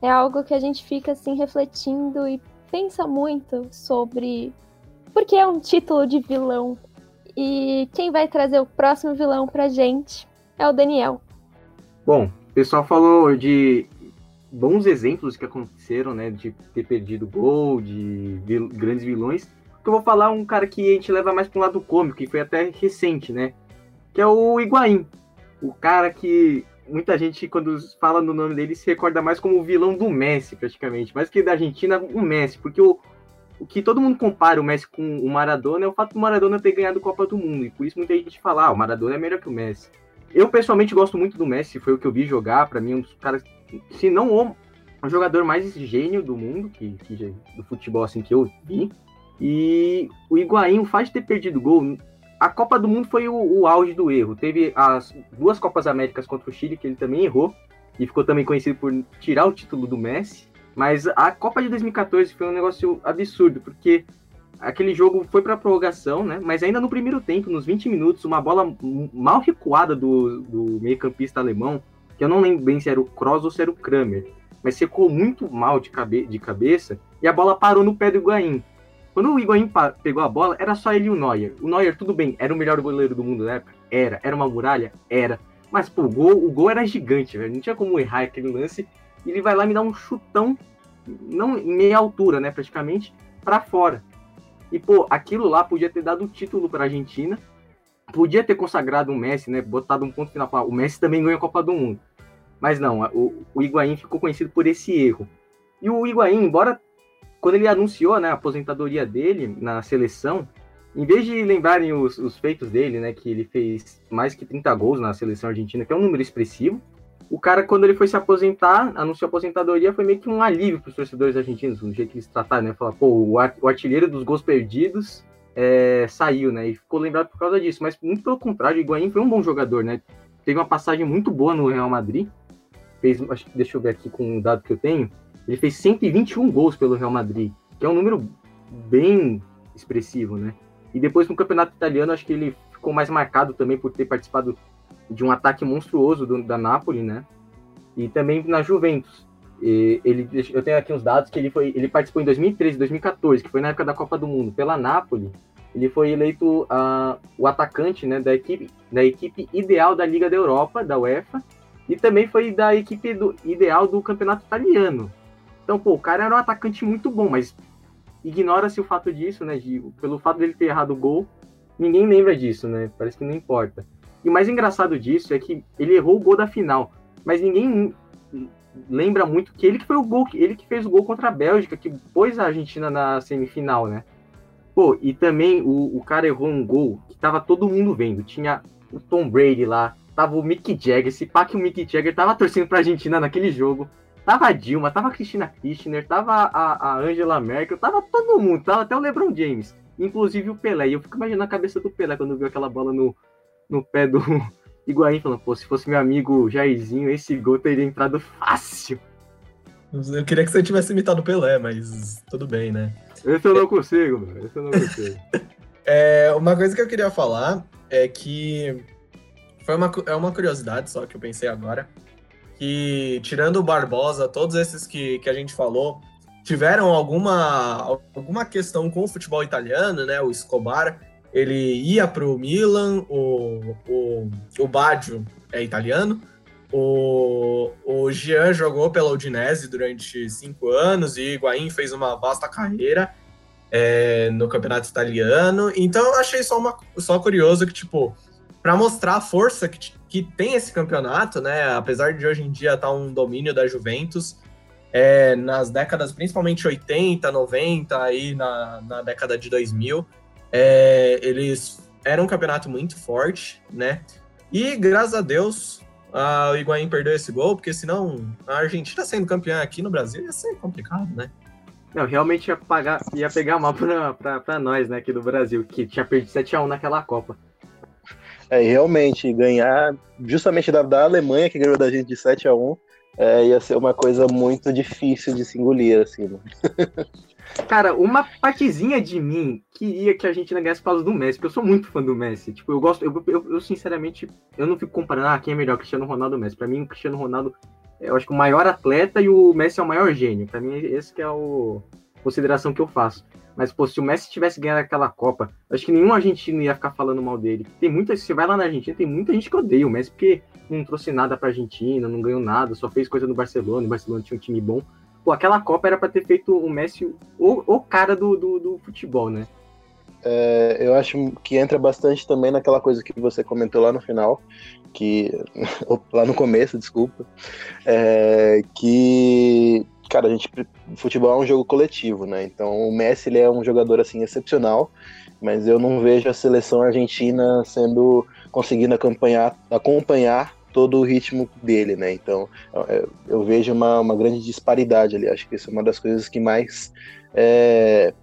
É algo que a gente fica assim refletindo e pensa muito sobre por que é um título de vilão. E quem vai trazer o próximo vilão pra gente é o Daniel. Bom, o pessoal falou de bons exemplos que aconteceram, né? De ter perdido gol, de vil grandes vilões. Que eu vou falar um cara que a gente leva mais para um lado cômico, que foi até recente, né? Que é o Higuaín. o cara que muita gente, quando fala no nome dele, se recorda mais como o vilão do Messi, praticamente. Mais que da Argentina, o Messi. Porque o, o que todo mundo compara o Messi com o Maradona é o fato do Maradona ter ganhado a Copa do Mundo. E por isso muita gente fala, ah, o Maradona é melhor que o Messi. Eu, pessoalmente, gosto muito do Messi. Foi o que eu vi jogar. para mim, um dos caras, se não o, o jogador mais gênio do mundo, que, que, do futebol, assim, que eu vi. E o Higuaín, o fato de ter perdido gol, a Copa do Mundo foi o, o, auge do erro. Teve as duas Copas Américas contra o Chile, que ele também errou, e ficou também conhecido por tirar o título do Messi. Mas a Copa de 2014 foi um negócio absurdo, porque aquele jogo foi para prorrogação, né? Mas ainda no primeiro tempo, nos 20 minutos, uma bola mal recuada do, do meio-campista alemão, que eu não lembro bem se era o Kroos ou se era o Kramer, mas secou muito mal de, cabe de cabeça, e a bola parou no pé do Higuaín. Quando o Higuaín pegou a bola, era só ele e o Neuer. O Neuer, tudo bem, era o melhor goleiro do mundo na época? Era. Era uma muralha? Era. Mas, pô, o gol, o gol era gigante, velho. Não tinha como errar aquele lance. E ele vai lá me dá um chutão, não em meia altura, né, praticamente, para fora. E, pô, aquilo lá podia ter dado o título pra Argentina. Podia ter consagrado o Messi, né? Botado um ponto final. O Messi também ganhou a Copa do Mundo. Mas não, o, o Higuaín ficou conhecido por esse erro. E o Higuaín, embora quando ele anunciou né, a aposentadoria dele na seleção, em vez de lembrarem os, os, feitos dele, né, que ele fez mais que 30 gols na seleção argentina, que é um número expressivo, o cara, quando ele foi se aposentar, anunciou a aposentadoria, foi meio que um alívio para os torcedores argentinos, no jeito que eles trataram, né? Falar, pô, o, artilheiro dos gols perdidos é, saiu, né? E ficou lembrado por causa disso. Mas muito pelo contrário, o Higuaín foi um bom jogador, né? Teve uma passagem muito boa no Real Madrid. Fez, deixa eu ver aqui com o dado que eu tenho. Ele fez 121 gols pelo Real Madrid, que é um número bem expressivo, né? E depois no campeonato italiano, acho que ele ficou mais marcado também por ter participado de um ataque monstruoso do, da Napoli, né? E também na Juventus. E ele, eu tenho aqui uns dados que ele foi, ele participou em 2013, 2014, que foi na época da Copa do Mundo, pela Napoli. Ele foi eleito uh, o atacante, né, da equipe, da equipe ideal da Liga da Europa, da UEFA, e também foi da equipe do, ideal do campeonato italiano. Então, pô, o cara era um atacante muito bom, mas ignora-se o fato disso, né? De, pelo fato dele ter errado o gol, ninguém lembra disso, né? Parece que não importa. E o mais engraçado disso é que ele errou o gol da final, mas ninguém lembra muito que ele que foi o gol, ele que fez o gol contra a Bélgica, que pôs a Argentina na semifinal, né? Pô, e também o, o cara errou um gol que tava todo mundo vendo. Tinha o Tom Brady lá, tava o Mick Jagger, esse pá que o Mick Jagger tava torcendo pra Argentina naquele jogo. Tava a Dilma, tava a Cristina Kirchner, tava a, a Angela Merkel, tava todo mundo, tava até o LeBron James, inclusive o Pelé. E eu fico imaginando a cabeça do Pelé quando viu aquela bola no, no pé do Higuaín, falando, pô, se fosse meu amigo Jairzinho, esse gol teria entrado fácil. Eu queria que você tivesse imitado o Pelé, mas tudo bem, né? Esse eu não consigo, mano. Esse eu não consigo. é, uma coisa que eu queria falar é que foi uma, é uma curiosidade só que eu pensei agora que, tirando o Barbosa, todos esses que, que a gente falou, tiveram alguma, alguma questão com o futebol italiano, né? O Escobar, ele ia para o Milan, o, o, o Baggio é italiano, o, o Jean jogou pela Udinese durante cinco anos e Higuaín fez uma vasta carreira é, no campeonato italiano. Então eu achei só, uma, só curioso que, tipo, para mostrar a força que, que tem esse campeonato, né? Apesar de hoje em dia estar tá um domínio da Juventus, é, nas décadas principalmente 80, 90, aí na, na década de 2000, é, eles eram um campeonato muito forte, né? E graças a Deus a, o Higuaín perdeu esse gol, porque senão a Argentina sendo campeã aqui no Brasil ia ser complicado, né? Não, realmente ia, pagar, ia pegar mal pra nós, né, aqui do Brasil, que tinha perdido 7x1 naquela Copa. É, realmente, ganhar justamente da, da Alemanha, que ganhou da gente de 7 a 1 é, ia ser uma coisa muito difícil de se engolir, assim. Né? Cara, uma partezinha de mim queria que a Argentina ganhasse por causa do Messi, porque eu sou muito fã do Messi. Tipo, eu gosto, eu, eu, eu sinceramente, eu não fico comparando, ah, quem é melhor, Cristiano Ronaldo ou Messi. Pra mim, o Cristiano Ronaldo, é, eu acho que o maior atleta e o Messi é o maior gênio. Pra mim, esse que é a consideração que eu faço. Mas, pô, se o Messi tivesse ganhado aquela Copa, acho que nenhum argentino ia ficar falando mal dele. Tem muita, se você vai lá na Argentina, tem muita gente que odeia o Messi, porque não trouxe nada pra Argentina, não ganhou nada, só fez coisa no Barcelona, o Barcelona tinha um time bom. Pô, aquela Copa era para ter feito o Messi o, o cara do, do, do, futebol, né? é, eu acho que entra bastante também naquela coisa que você comentou lá no final, que lá no começo, desculpa, é, que cara, a gente futebol é um jogo coletivo, né? Então o Messi ele é um jogador assim excepcional, mas eu não vejo a seleção argentina sendo conseguindo acompanhar acompanhar todo o ritmo dele, né? Então eu, eu vejo uma, uma grande disparidade ali. Acho que isso é uma das coisas que mais é,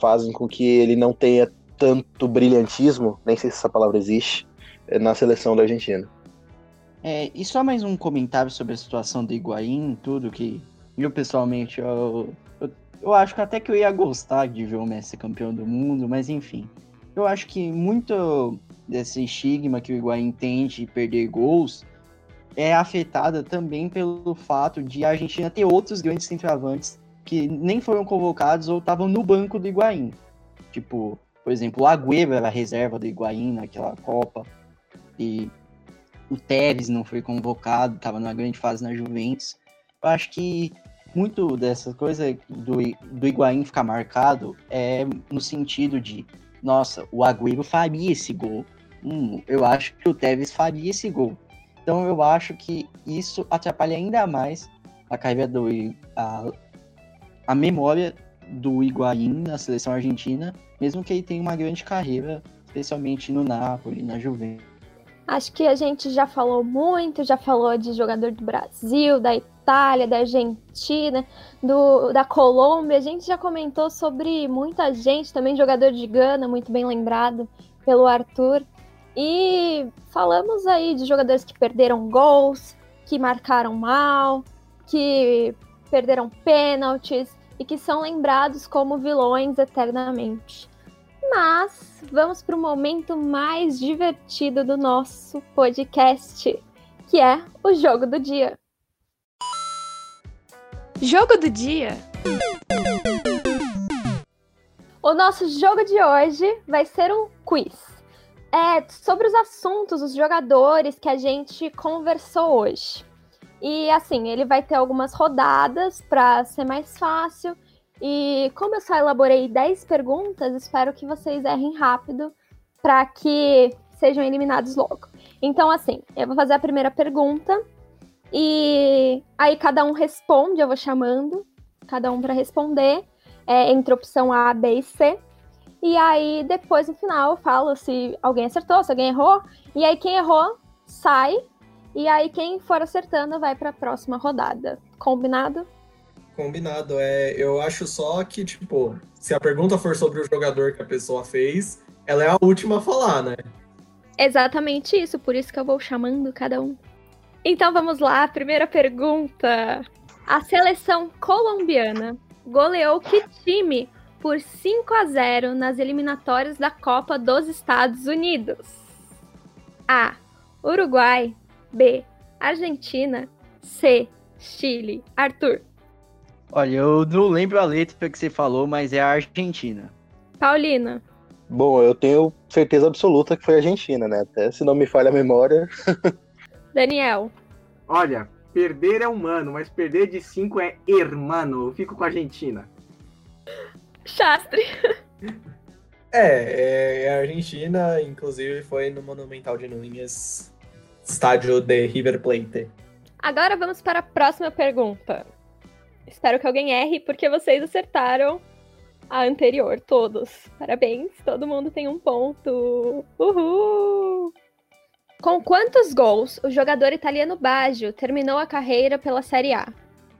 fazem com que ele não tenha tanto brilhantismo, nem sei se essa palavra existe, é, na seleção da Argentina. É, e só mais um comentário sobre a situação do Higuaín, tudo que eu pessoalmente eu, eu, eu, acho que até que eu ia gostar de ver o Messi campeão do mundo, mas enfim. Eu acho que muito desse estigma que o Higuaín tem de perder gols é afetada também pelo fato de a Argentina ter outros grandes centroavantes que nem foram convocados ou estavam no banco do Higuaín. Tipo, por exemplo, o Agüero era reserva do Higuaín naquela Copa. E o Tevez não foi convocado, estava numa grande fase na Juventus. Eu acho que muito dessa coisa do, do Higuaín ficar marcado é no sentido de, nossa, o Agüero faria esse gol. Hum, eu acho que o Tevez faria esse gol. Então eu acho que isso atrapalha ainda mais a carreira do a, a memória do Higuaín na seleção argentina, mesmo que ele tenha uma grande carreira, especialmente no Napoli, na Juventus. Acho que a gente já falou muito, já falou de jogador do Brasil, da Itália, da Argentina, do, da Colômbia. A gente já comentou sobre muita gente, também jogador de Gana, muito bem lembrado pelo Arthur. E falamos aí de jogadores que perderam gols, que marcaram mal, que perderam pênaltis, e que são lembrados como vilões eternamente. Mas vamos para o momento mais divertido do nosso podcast, que é o jogo do dia. Jogo do dia. O nosso jogo de hoje vai ser um quiz. É sobre os assuntos, os jogadores que a gente conversou hoje. E assim, ele vai ter algumas rodadas para ser mais fácil. E como eu só elaborei 10 perguntas, espero que vocês errem rápido para que sejam eliminados logo. Então, assim, eu vou fazer a primeira pergunta e aí cada um responde, eu vou chamando cada um para responder é, entre opção A, B e C. E aí depois no final eu falo se alguém acertou, se alguém errou. E aí quem errou sai e aí, quem for acertando vai para a próxima rodada. Combinado? Combinado. É, eu acho só que, tipo, se a pergunta for sobre o jogador que a pessoa fez, ela é a última a falar, né? Exatamente isso, por isso que eu vou chamando cada um. Então vamos lá, primeira pergunta. A seleção colombiana goleou que time por 5 a 0 nas eliminatórias da Copa dos Estados Unidos? A. Uruguai. B. Argentina. C. Chile. Arthur. Olha, eu não lembro a letra que você falou, mas é a Argentina. Paulina. Bom, eu tenho certeza absoluta que foi a Argentina, né? Até se não me falha a memória. Daniel. Olha, perder é humano, mas perder de 5 é hermano. Eu fico com a Argentina. Chastre. É, é a Argentina, inclusive foi no Monumental de Núñez estádio de River Plate. Agora vamos para a próxima pergunta. Espero que alguém erre, porque vocês acertaram a anterior, todos. Parabéns, todo mundo tem um ponto. Uhul! Com quantos gols o jogador italiano Baggio terminou a carreira pela Série A?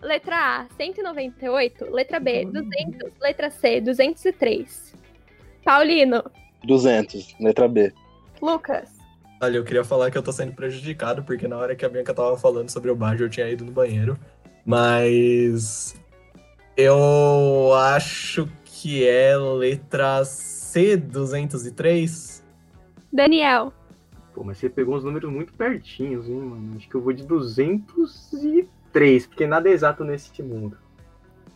Letra A, 198. Letra B, 200. Letra C, 203. Paulino. 200. Letra B. Lucas. Olha, eu queria falar que eu tô sendo prejudicado, porque na hora que a Bianca tava falando sobre o Baggio, eu tinha ido no banheiro. Mas eu acho que é letra C203. Daniel. Pô, mas você pegou uns números muito pertinhos, hein, mano? Acho que eu vou de 203, porque nada é exato nesse mundo.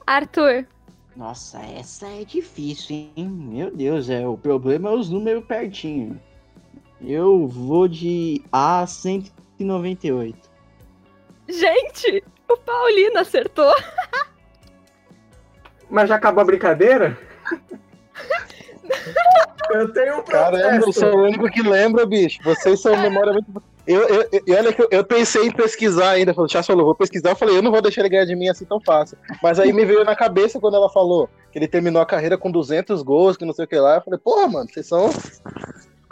Arthur. Nossa, essa é difícil, hein? Meu Deus, é o problema é os números pertinho. Eu vou de A198. Gente, o Paulino acertou. Mas já acabou a brincadeira? eu tenho um Caramba, eu protesto. sou o único que lembra, bicho. Vocês são memória muito. Eu, eu, eu- e olha que eu, eu pensei em pesquisar ainda. Falei, Chá falou, vou pesquisar. Eu falei, eu não vou deixar ele ganhar de mim assim tão fácil. Mas aí me veio na cabeça quando ela falou que ele terminou a carreira com 200 gols, que não sei o que lá. Eu falei, porra, mano, vocês são.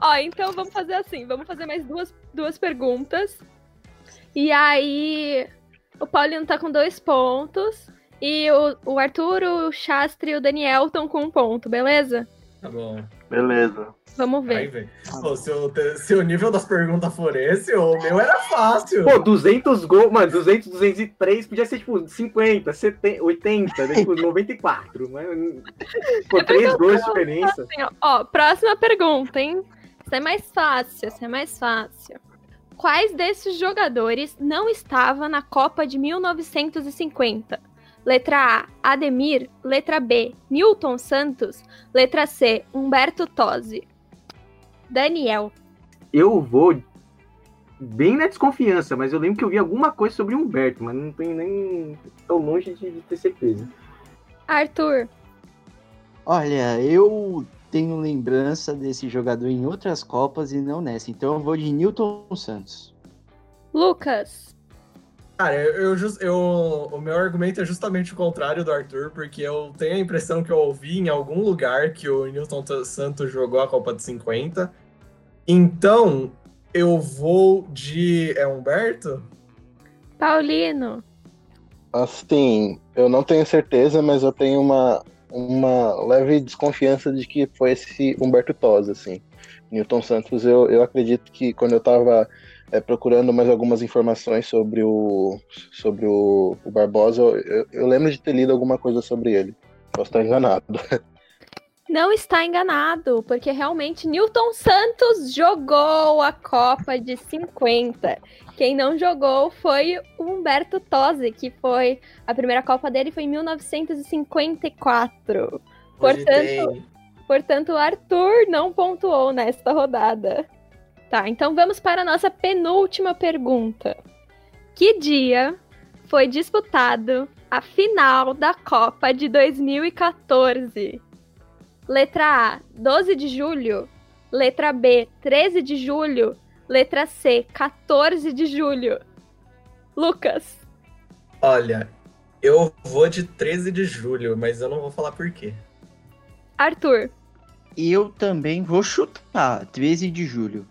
Ó, então vamos fazer assim, vamos fazer mais duas, duas perguntas. E aí, o Paulinho tá com dois pontos. E o, o Arthur, o Shastri e o Daniel estão com um ponto, beleza? Tá bom. Beleza. Vamos Aí, ver. velho. Pô, Se, o se o nível das perguntas for esse, o meu era fácil. Pô, 200 gols, mano, 200, 203, podia ser tipo 50, 70, 80, né, tipo 94. Mas, pô, 3 gols de diferença. Assim, ó, ó, próxima pergunta, hein? Essa é mais fácil, essa é mais fácil. Quais desses jogadores não estava na Copa de 1950? Letra A, Ademir. Letra B, Newton Santos. Letra C, Humberto Tosi. Daniel. Eu vou bem na desconfiança, mas eu lembro que eu vi alguma coisa sobre Humberto, mas não tenho nem tão longe de, de ter certeza. Arthur. Olha, eu tenho lembrança desse jogador em outras Copas e não nessa. Então eu vou de Newton Santos. Lucas. Cara, eu, eu, eu- o meu argumento é justamente o contrário do Arthur, porque eu tenho a impressão que eu ouvi em algum lugar que o Newton Santos jogou a Copa de 50. Então, eu vou de. É Humberto? Paulino. Assim, eu não tenho certeza, mas eu tenho uma, uma leve desconfiança de que foi esse Humberto Tosa, assim. Newton Santos, eu, eu acredito que quando eu tava é, procurando mais algumas informações sobre o, sobre o, o Barbosa, eu, eu- lembro de ter lido alguma coisa sobre ele. Posso estar enganado. Não está enganado, porque realmente Newton Santos jogou a Copa de 50. Quem não jogou foi o Humberto Tosi, que foi a primeira Copa dele foi em 1954. Portanto, portanto, o Arthur não pontuou nesta rodada. Tá, então vamos para a nossa penúltima pergunta. Que dia foi disputado a final da Copa de 2014? Letra A, 12 de julho. Letra B, 13 de julho. Letra C, 14 de julho. Lucas. Olha, eu vou de 13 de julho, mas eu não vou falar por quê. Arthur. Eu também vou chutar 13 de julho.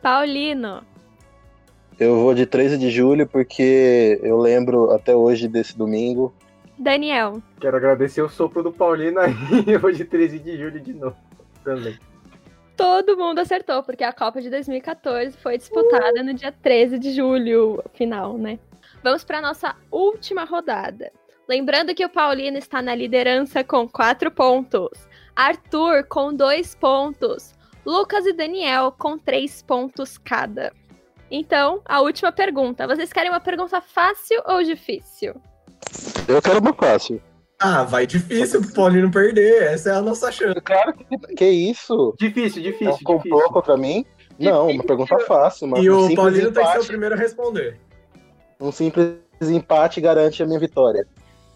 Paulino. Eu vou de 13 de julho porque eu lembro até hoje desse domingo. Daniel. Quero agradecer o sopro do Paulino aí, eu vou de 13 de julho de novo também. Todo mundo acertou, porque a Copa de 2014 foi disputada no dia 13 de julho, final, né? Vamos para nossa última rodada. Lembrando que o Paulino está na liderança com quatro pontos, Arthur com dois pontos, Lucas e Daniel com três pontos cada. Então, a última pergunta. Vocês querem uma pergunta fácil ou difícil? Eu quero uma fácil. Ah, vai difícil pro Paulino perder. Essa é a nossa chance. Claro que, que isso? Difícil, É difícil, complô difícil. contra mim? Não, uma pergunta fácil. Uma, E um o simples Paulino tem que ser o empate, primeiro a responder. Um simples empate garante a minha vitória.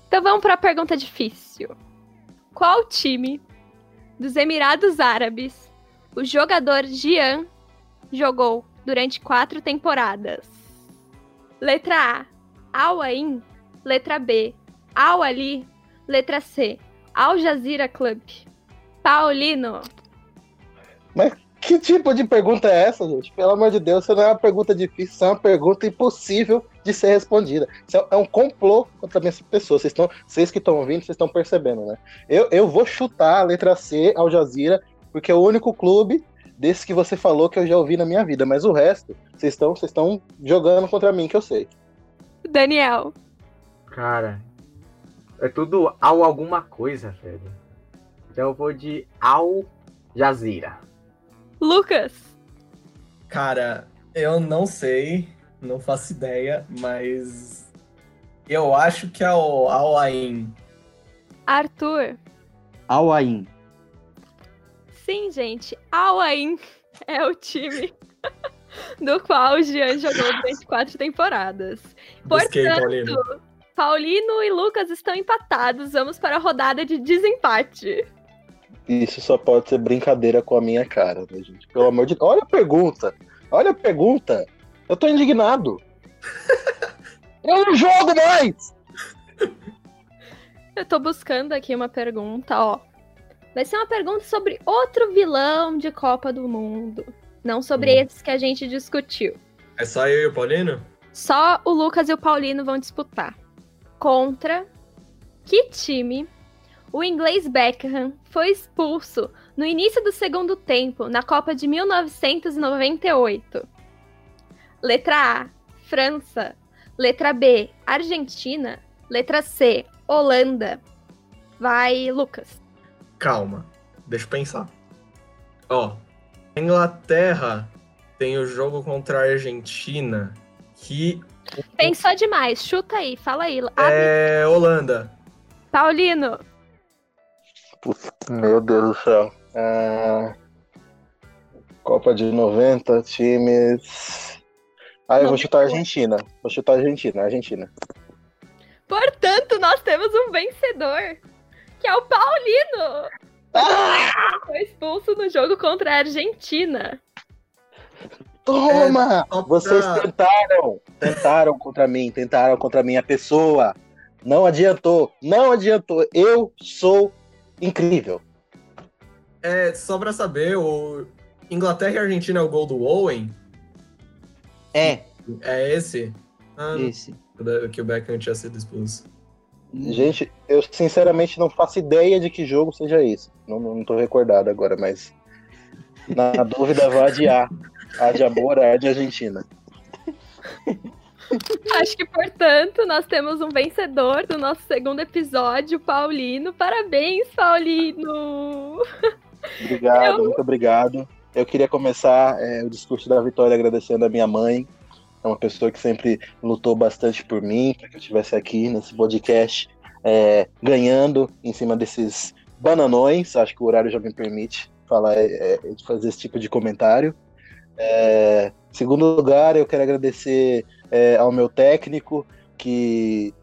Então vamos para a pergunta difícil. Qual time dos Emirados Árabes o jogador Gian jogou durante quatro temporadas? Letra A, Al Ain. Letra B, Al Ali. Letra C, Al Jazeera Club. Paulino. Que tipo de pergunta é essa, gente? Pelo amor de Deus, isso não é uma pergunta difícil, isso é uma pergunta impossível de ser respondida. Isso é- é um complô contra minhas pessoas. Vocês, estão, vocês que estão ouvindo, vocês estão percebendo, né? Eu, eu vou chutar a letra C, Al Jazeera, porque é o único clube desse que você falou que eu já ouvi na minha vida. Mas o resto, vocês estão, vocês estão jogando contra mim, que eu sei. Daniel. Cara, é tudo ao alguma coisa, velho. Então eu vou de Al Jazeera. Lucas. Cara, eu não sei, não faço ideia, mas eu acho que é o Al Ain. Arthur. Al Ain. Sim, gente, Al Ain é o time do qual o Jean jogou durante quatro temporadas. Busquei, Portanto, Paulino. Paulino e Lucas estão empatados. Vamos para a rodada de desempate. Isso só pode ser brincadeira com a minha cara, né, gente? Pelo amor de Deus. Olha a pergunta. Olha a pergunta. Eu tô indignado. Eu não jogo mais! Eu tô buscando aqui uma pergunta, ó. Vai ser uma pergunta sobre outro vilão de Copa do Mundo. Não sobre Hum. esses que a gente discutiu. É só eu e o Paulino? Só o Lucas e o Paulino vão disputar. Contra que time o inglês Beckham foi expulso no início do segundo tempo na Copa de 1998? Letra A, França. Letra B, Argentina. Letra C, Holanda. Vai, Lucas. Calma, deixa eu pensar. Ó, a Inglaterra tem o jogo contra a Argentina que Pensou demais, chuta aí, fala aí. Abre. é Holanda. Paulino, Meu Deus do céu. Ah, Copa de 90, times. Ah, eu vou chutar a Argentina. Vou chutar a Argentina, Argentina. portanto, nós temos um vencedor, que é o Paulino. Foi expulso no jogo contra a Argentina. Toma! pra- Vocês tentaram! Tentaram contra mim, tentaram contra a minha pessoa. Não adiantou, não adiantou. Eu sou incrível. É, só pra saber, o Inglaterra e Argentina é o gol do Owen? É, É esse? Ah, esse. que o Beckham tinha sido expulso. Gente, eu sinceramente não faço ideia de que jogo seja esse. Não, não tô recordado agora, mas na dúvida vá de A. A de amor, A de Argentina. Acho que, portanto, nós temos um vencedor do nosso segundo episódio, Paulino. Parabéns, Paulino! Obrigado, Eu- muito obrigado. Eu queria começar é, o discurso da vitória agradecendo a minha mãe. É uma pessoa que sempre lutou bastante por mim, para que eu estivesse aqui nesse podcast, é, ganhando em cima desses bananões. Acho que o horário já me permite falar, é, é, fazer esse tipo de comentário. É, segundo lugar, eu quero agradecer é, ao meu técnico que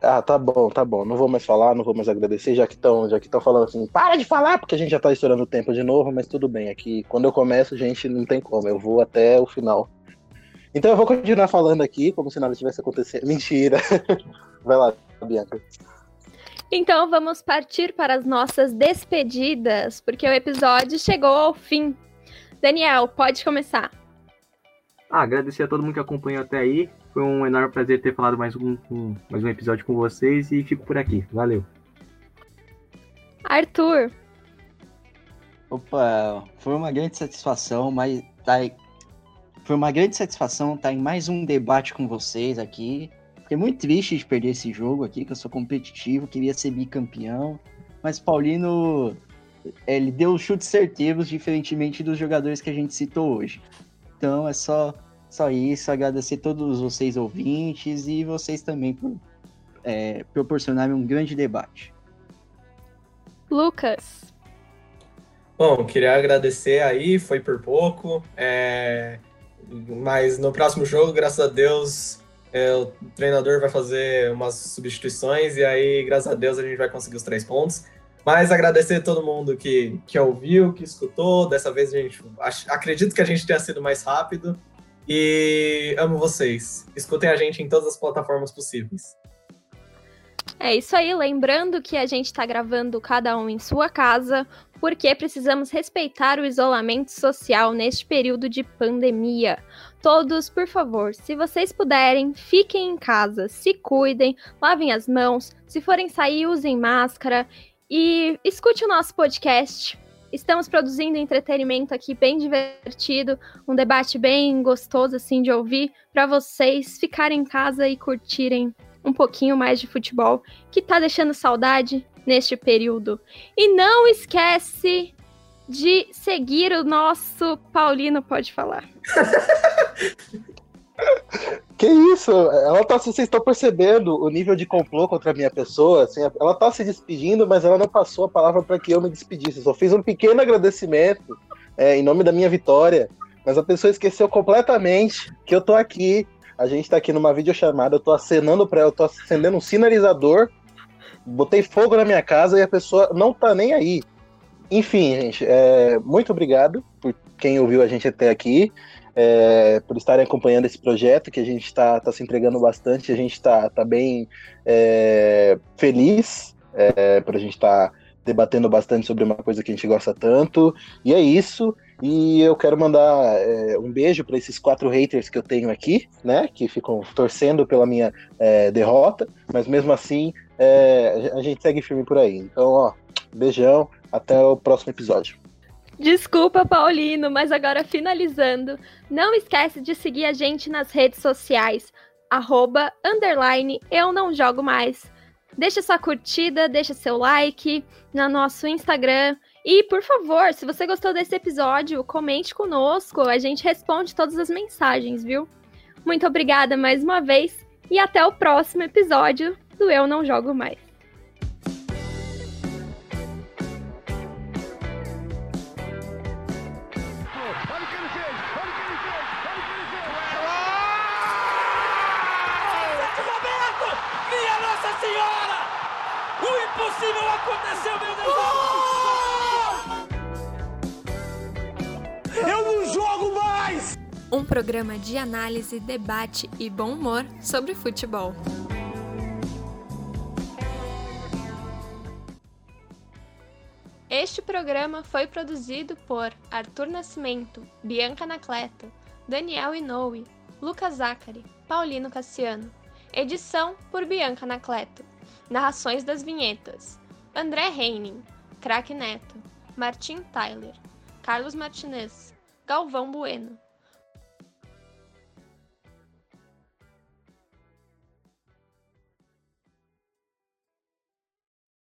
ah, tá bom, tá bom. Não vou mais falar, não vou mais agradecer, já que estão já que estão falando assim, para de falar, porque a gente já tá estourando o tempo de novo, mas tudo bem. Aqui, quando eu começo, gente, não tem como, eu vou até o final. Então eu vou continuar falando aqui, como se nada tivesse acontecendo. Mentira. Vai lá, Bianca. Então vamos partir para as nossas despedidas, porque o episódio chegou ao fim. Daniel, pode começar. Ah, agradecer a todo mundo que acompanhou até aí. Foi um enorme prazer ter falado mais um, um- mais um episódio com vocês e fico por aqui. Valeu. Arthur, Opa, foi uma grande satisfação, mas tá aí- foi uma grande satisfação estar em mais um debate com vocês aqui. Fiquei muito triste de perder esse jogo aqui, que eu sou competitivo, queria ser bicampeão, mas Paulino ele deu chutes certeiros, diferentemente dos jogadores que a gente citou hoje. Então é só só isso, agradecer a todos vocês ouvintes e vocês também por é, proporcionarem um grande debate. Lucas, Bom, queria agradecer aí, foi por pouco, é, mas no próximo jogo, graças a Deus, é, o treinador vai fazer umas substituições e aí, graças a Deus, a gente vai conseguir os três pontos. Mas agradecer a todo mundo que, que ouviu, que escutou. Dessa vez a gente ach- acredito que a gente tenha sido mais rápido. E amo vocês. Escutem a gente em todas as plataformas possíveis. é isso aí. Lembrando que a gente está gravando cada um em sua casa, porque precisamos respeitar o isolamento social neste período de pandemia. Todos, por favor, se vocês puderem, fiquem em casa, se cuidem, lavem as mãos, se forem sair, usem máscara e escute o nosso podcast. Estamos produzindo entretenimento aqui bem divertido, um debate bem gostoso assim de ouvir para vocês ficarem em casa e curtirem um pouquinho mais de futebol, que tá deixando saudade neste período. E não esquece de seguir o nosso Paulino pode falar. Que isso? Ela tá, vocês estão percebendo o nível de complô contra a minha pessoa? Assim, ela tá se despedindo, mas ela não passou a palavra para que eu me despedisse. Só fiz um pequeno agradecimento é, em nome da minha vitória, mas a pessoa esqueceu completamente que eu tô aqui. A gente tá aqui numa videochamada, eu tô acenando para ela, eu tô acendendo um sinalizador, botei fogo na minha casa e a pessoa não tá nem aí. Enfim, gente, é, muito obrigado por quem ouviu a gente até aqui, é, por estarem acompanhando esse projeto, que a gente está tá se entregando bastante, a gente está tá bem é, feliz é, por a gente estar tá debatendo bastante sobre uma coisa que a gente gosta tanto. E é isso. E eu quero mandar é, um beijo para esses quatro haters que eu tenho aqui, né? Que ficam torcendo pela minha é, derrota, mas mesmo assim é, a gente segue firme por aí. Então, ó, beijão, até o próximo episódio. Desculpa, Paulino, mas agora finalizando, não esquece de seguir a gente nas redes sociais, arroba, underline, eu não jogo mais. Deixa sua curtida, deixa seu like no nosso Instagram. E, por favor, se você gostou desse episódio, comente conosco, a gente responde todas as mensagens, viu? Muito obrigada mais uma vez e até o próximo episódio do Eu Não Jogo Mais. Programa de análise, debate e bom humor sobre futebol. Este programa foi produzido por Arthur Nascimento, Bianca Anacleto, Daniel Inoue, Lucas Zachary, Paulino Cassiano. Edição por Bianca Anacleto. Narrações das vinhetas: André Reining, Crack Neto, Martin Tyler, Carlos Martinez, Galvão Bueno.